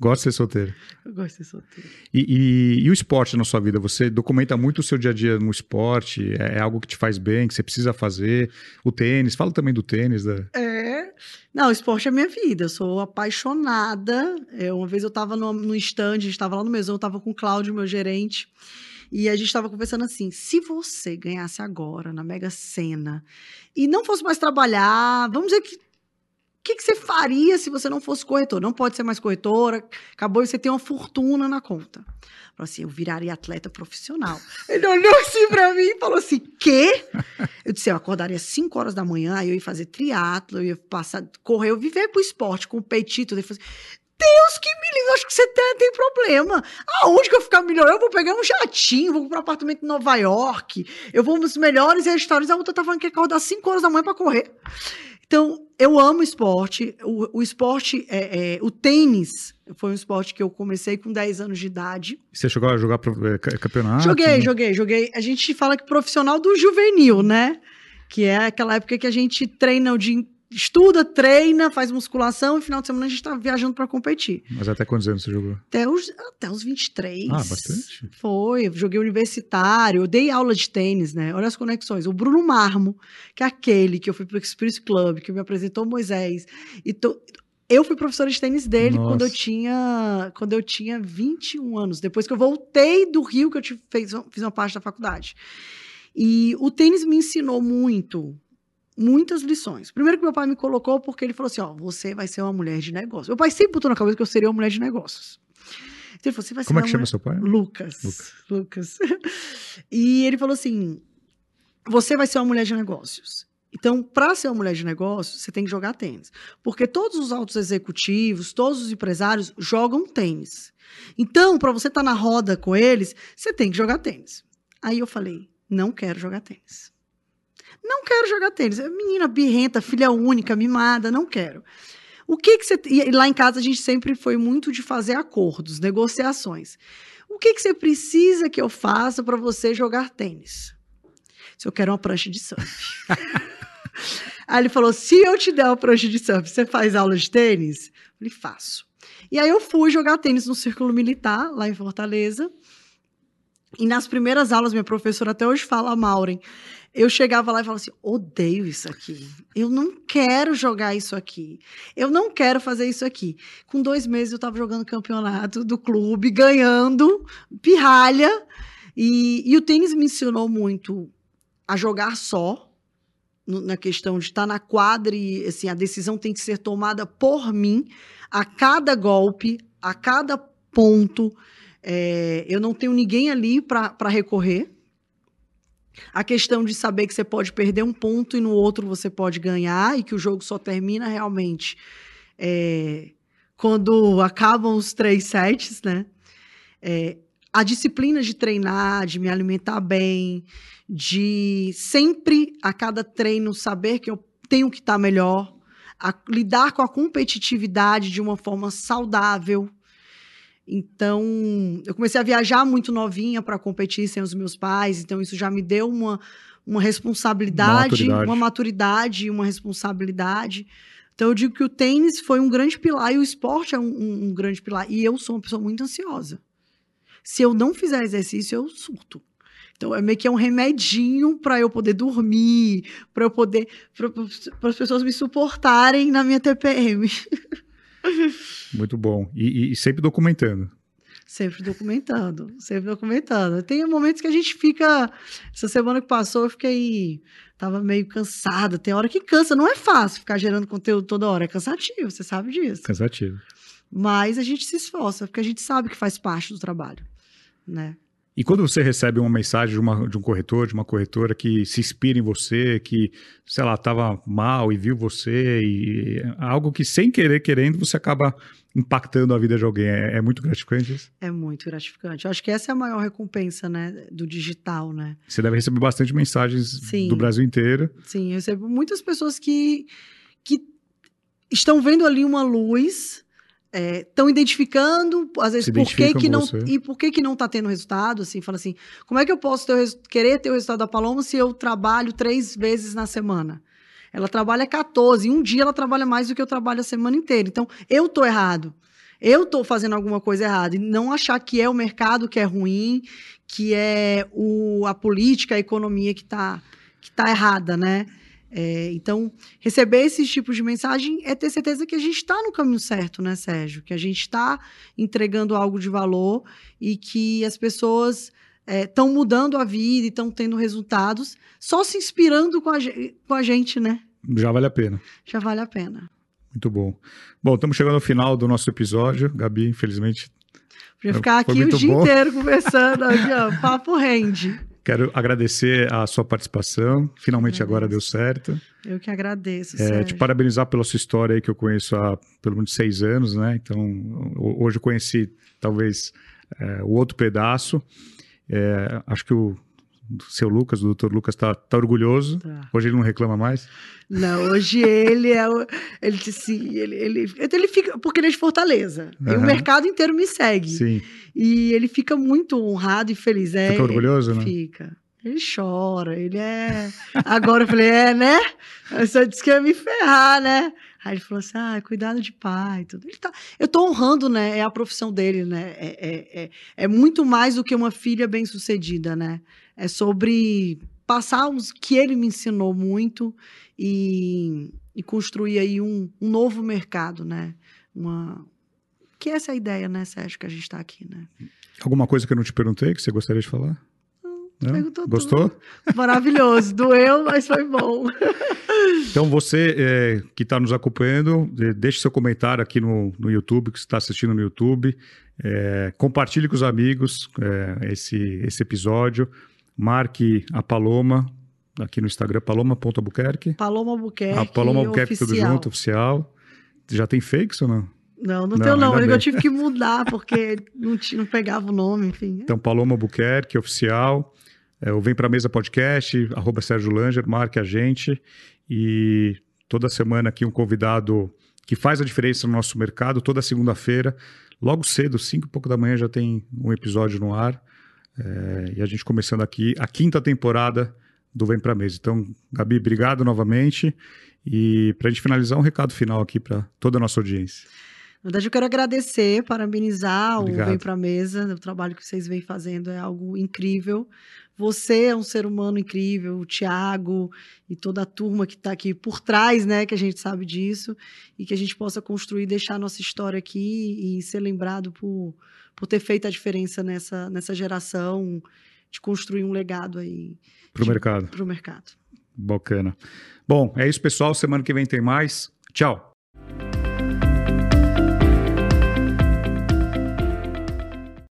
Gosto de ser solteiro. Eu gosto de ser solteira. E, e- e o esporte na sua vida? Você documenta muito o seu dia a dia no esporte? É, é algo que te faz bem, que você precisa fazer? O tênis? Fala também do tênis. Da... É. Não, o esporte é minha vida. Eu sou apaixonada. É, uma vez eu estava no, no stand, a gente estava lá no mesão, eu estava com o Cláudio, meu gerente, e a gente estava conversando assim: se você ganhasse agora na Mega Sena e não fosse mais trabalhar, vamos dizer que. O que, que você faria se você não fosse corretor? Não pode ser mais corretora, acabou e você tem uma fortuna na conta. Falou assim: eu viraria atleta profissional. Ele olhou assim pra mim e falou assim: quê? Eu disse: eu acordaria 5 horas da manhã, eu ia fazer triatlo, eu ia passar, correr, eu viver pro esporte com o peitito. Ele falou assim: Deus que me livre, acho que você tem, tem problema. Aonde que eu ficar melhor? Eu vou pegar um jatinho, vou comprar um apartamento em Nova York, eu vou nos melhores restaurantes. A outra tá falando que acordar 5 horas da manhã pra correr. Então, eu amo esporte. O, o esporte, é, é, o tênis foi um esporte que eu comecei com 10 anos de idade. Você chegou a jogar é, ca- campeonato? Joguei, né? joguei, joguei. A gente fala que profissional do juvenil, né? Que é aquela época que a gente treina o dia, estuda, treina, faz musculação e final de semana a gente tá viajando para competir. Mas até quantos anos você jogou? Até os, até os 23. Ah, bastante. Foi, eu joguei universitário, eu dei aula de tênis, né? Olha as conexões. O Bruno Marmo, que é aquele que eu fui pro Experience Club, que me apresentou Moisés. E eu fui professora de tênis dele Nossa. quando eu tinha quando eu tinha 21 anos, depois que eu voltei do Rio que eu tive, fez, fiz uma parte da faculdade. E o tênis me ensinou muito, muitas lições. Primeiro que meu pai me colocou porque ele falou assim, ó, você vai ser uma mulher de negócios. Meu pai sempre botou na cabeça que eu seria uma mulher de negócios. Então ele falou, você vai Como é que chama mulher... seu pai? Lucas. Lucas. e ele falou assim: você vai ser uma mulher de negócios. Então, para ser uma mulher de negócios, você tem que jogar tênis. Porque todos os altos executivos, todos os empresários jogam tênis. Então, para você estar na roda com eles, você tem que jogar tênis. Aí eu falei: não quero jogar tênis. Não quero jogar tênis. Menina birrenta, filha única, mimada, não quero. O que que você. E lá em casa a gente sempre foi muito de fazer acordos, negociações. O que, que você precisa que eu faça para você jogar tênis? Se eu quero uma prancha de surf. Aí ele falou: se eu te der uma prancha de surf, você faz aula de tênis? Eu falei, faço. E aí eu fui jogar tênis no Círculo Militar, lá em Fortaleza. E nas primeiras aulas, minha professora até hoje fala, Maureen, eu chegava lá e falava assim: odeio isso aqui. Eu não quero jogar isso aqui. Eu não quero fazer isso aqui. Com dois meses eu estava jogando campeonato do clube, ganhando, pirralha. E, e o tênis me ensinou muito a jogar só, na questão de estar na quadra e assim, a decisão tem que ser tomada por mim a cada golpe, a cada ponto. É, eu não tenho ninguém ali para recorrer. a questão de saber que você pode perder um ponto e no outro você pode ganhar e que o jogo só termina realmente é, quando acabam os três sets, né? É, a disciplina de treinar, de me alimentar bem, de sempre a cada treino saber que eu tenho que estar melhor, a lidar com a competitividade de uma forma saudável. Então, eu comecei a viajar muito novinha para competir sem os meus pais, então isso já me deu uma, uma responsabilidade, maturidade. uma maturidade, uma responsabilidade. Então, eu digo que o tênis foi um grande pilar e o esporte é um, um, um grande pilar. E eu sou uma pessoa muito ansiosa. Se eu não fizer exercício, eu surto. Então, é meio que é um remedinho para eu poder dormir, para eu poder. para as pessoas me suportarem na minha TPM. Muito bom. E, e, sempre documentando. Sempre documentando, sempre documentando. Tem momentos que a gente fica. Essa semana que passou, eu fiquei. Tava meio cansada. Tem hora que cansa. Não é fácil ficar gerando conteúdo toda hora. É cansativo, você sabe disso. Cansativo. Mas a gente se esforça, porque a gente sabe que faz parte do trabalho, né? E quando você recebe uma mensagem de, uma, de um corretor, de uma corretora que se inspira em você, que, sei lá, estava mal e viu você, e algo que sem querer, querendo, você acaba impactando a vida de alguém. É, é, muito gratificante isso? É muito gratificante. Eu acho que essa é a maior recompensa, né, do digital, né? Você deve receber bastante mensagens Sim. do Brasil inteiro. Sim, eu recebo muitas pessoas que, que estão vendo ali uma luz estão é, identificando, às vezes, por que, que não. Você. E por que, que não está tendo resultado? Assim, fala assim: como é que eu posso ter, querer ter o resultado da Paloma se eu trabalho três vezes na semana? Ela trabalha 14, em um dia ela trabalha mais do que eu trabalho a semana inteira. Então, eu estou errado. Eu estou fazendo alguma coisa errada. E não achar que é o mercado que é ruim, que é o, a política, a economia que está que tá errada, né? É, então, receber esses tipos de mensagem é ter certeza que a gente está no caminho certo, né, Sérgio? Que a gente está entregando algo de valor e que as pessoas estão é, mudando a vida e estão tendo resultados só se inspirando com a, com a gente, né? Já vale a pena. Já vale a pena. Muito bom. Bom, estamos chegando ao final do nosso episódio. Gabi, infelizmente. Podia ficar aqui o dia bom. inteiro conversando, ó, papo rende. Quero agradecer a sua participação. Finalmente agora deu certo. Eu que agradeço. É, te parabenizar pela sua história aí, que eu conheço há pelo menos seis anos, né? Então, hoje eu conheci talvez é, o outro pedaço. É, acho que o seu Lucas, o doutor Lucas, está tá orgulhoso. Tá. Hoje ele não reclama mais? Não, hoje ele é. Ele disse. Ele, ele, ele fica. Porque ele é de Fortaleza. Uhum. E o mercado inteiro me segue. Sim. E ele fica muito honrado e feliz. É, fica orgulhoso, né? Fica. Ele chora, ele é. Agora eu falei, é, né? Eu só disse que ia me ferrar, né? Aí ele falou assim: ah, cuidado de pai. Tudo. Ele tá... Eu tô honrando, né? É a profissão dele, né? É, é, é, é muito mais do que uma filha bem-sucedida, né? É sobre passar os que ele me ensinou muito e, e construir aí um, um, novo mercado, né? Uma, que é essa ideia, né, Sérgio, que a gente está aqui, né? Alguma coisa que eu não te perguntei que você gostaria de falar? Não? Gostou? Tudo. Maravilhoso. Doeu, mas foi bom. Então, você é, que está nos acompanhando, deixe seu comentário aqui no, no YouTube, que está assistindo no YouTube. É, compartilhe com os amigos é, esse, esse episódio. Marque a Paloma aqui no Instagram, paloma.albuquerque. Paloma Albuquerque. A Paloma Albuquerque, tudo junto, oficial. Já tem fakes ou não? Não, não, não tem não. Eu tive que mudar porque não, não pegava o nome, enfim. Então, Paloma Albuquerque, oficial. É, o Vem Pra Mesa Podcast, arroba Sérgio Langer, marque a gente. E toda semana aqui um convidado que faz a diferença no nosso mercado, toda segunda-feira, logo cedo, cinco e pouco da manhã, já tem um episódio no ar. É, e a gente começando aqui a quinta temporada do Vem Pra Mesa. Então, Gabi, obrigado novamente. E para a gente finalizar, um recado final aqui para toda a nossa audiência. Na verdade, eu quero agradecer, parabenizar Obrigado. o Vem Pra Mesa. O trabalho que vocês vêm fazendo é algo incrível. Você é um ser humano incrível, o Tiago e toda a turma que está aqui por trás, né? Que a gente sabe disso. E que a gente possa construir, deixar a nossa história aqui e ser lembrado por, por ter feito a diferença nessa, nessa geração, de construir um legado aí. Para o mercado. Para o mercado. Bacana. Bom, é isso, pessoal. Semana que vem tem mais. Tchau.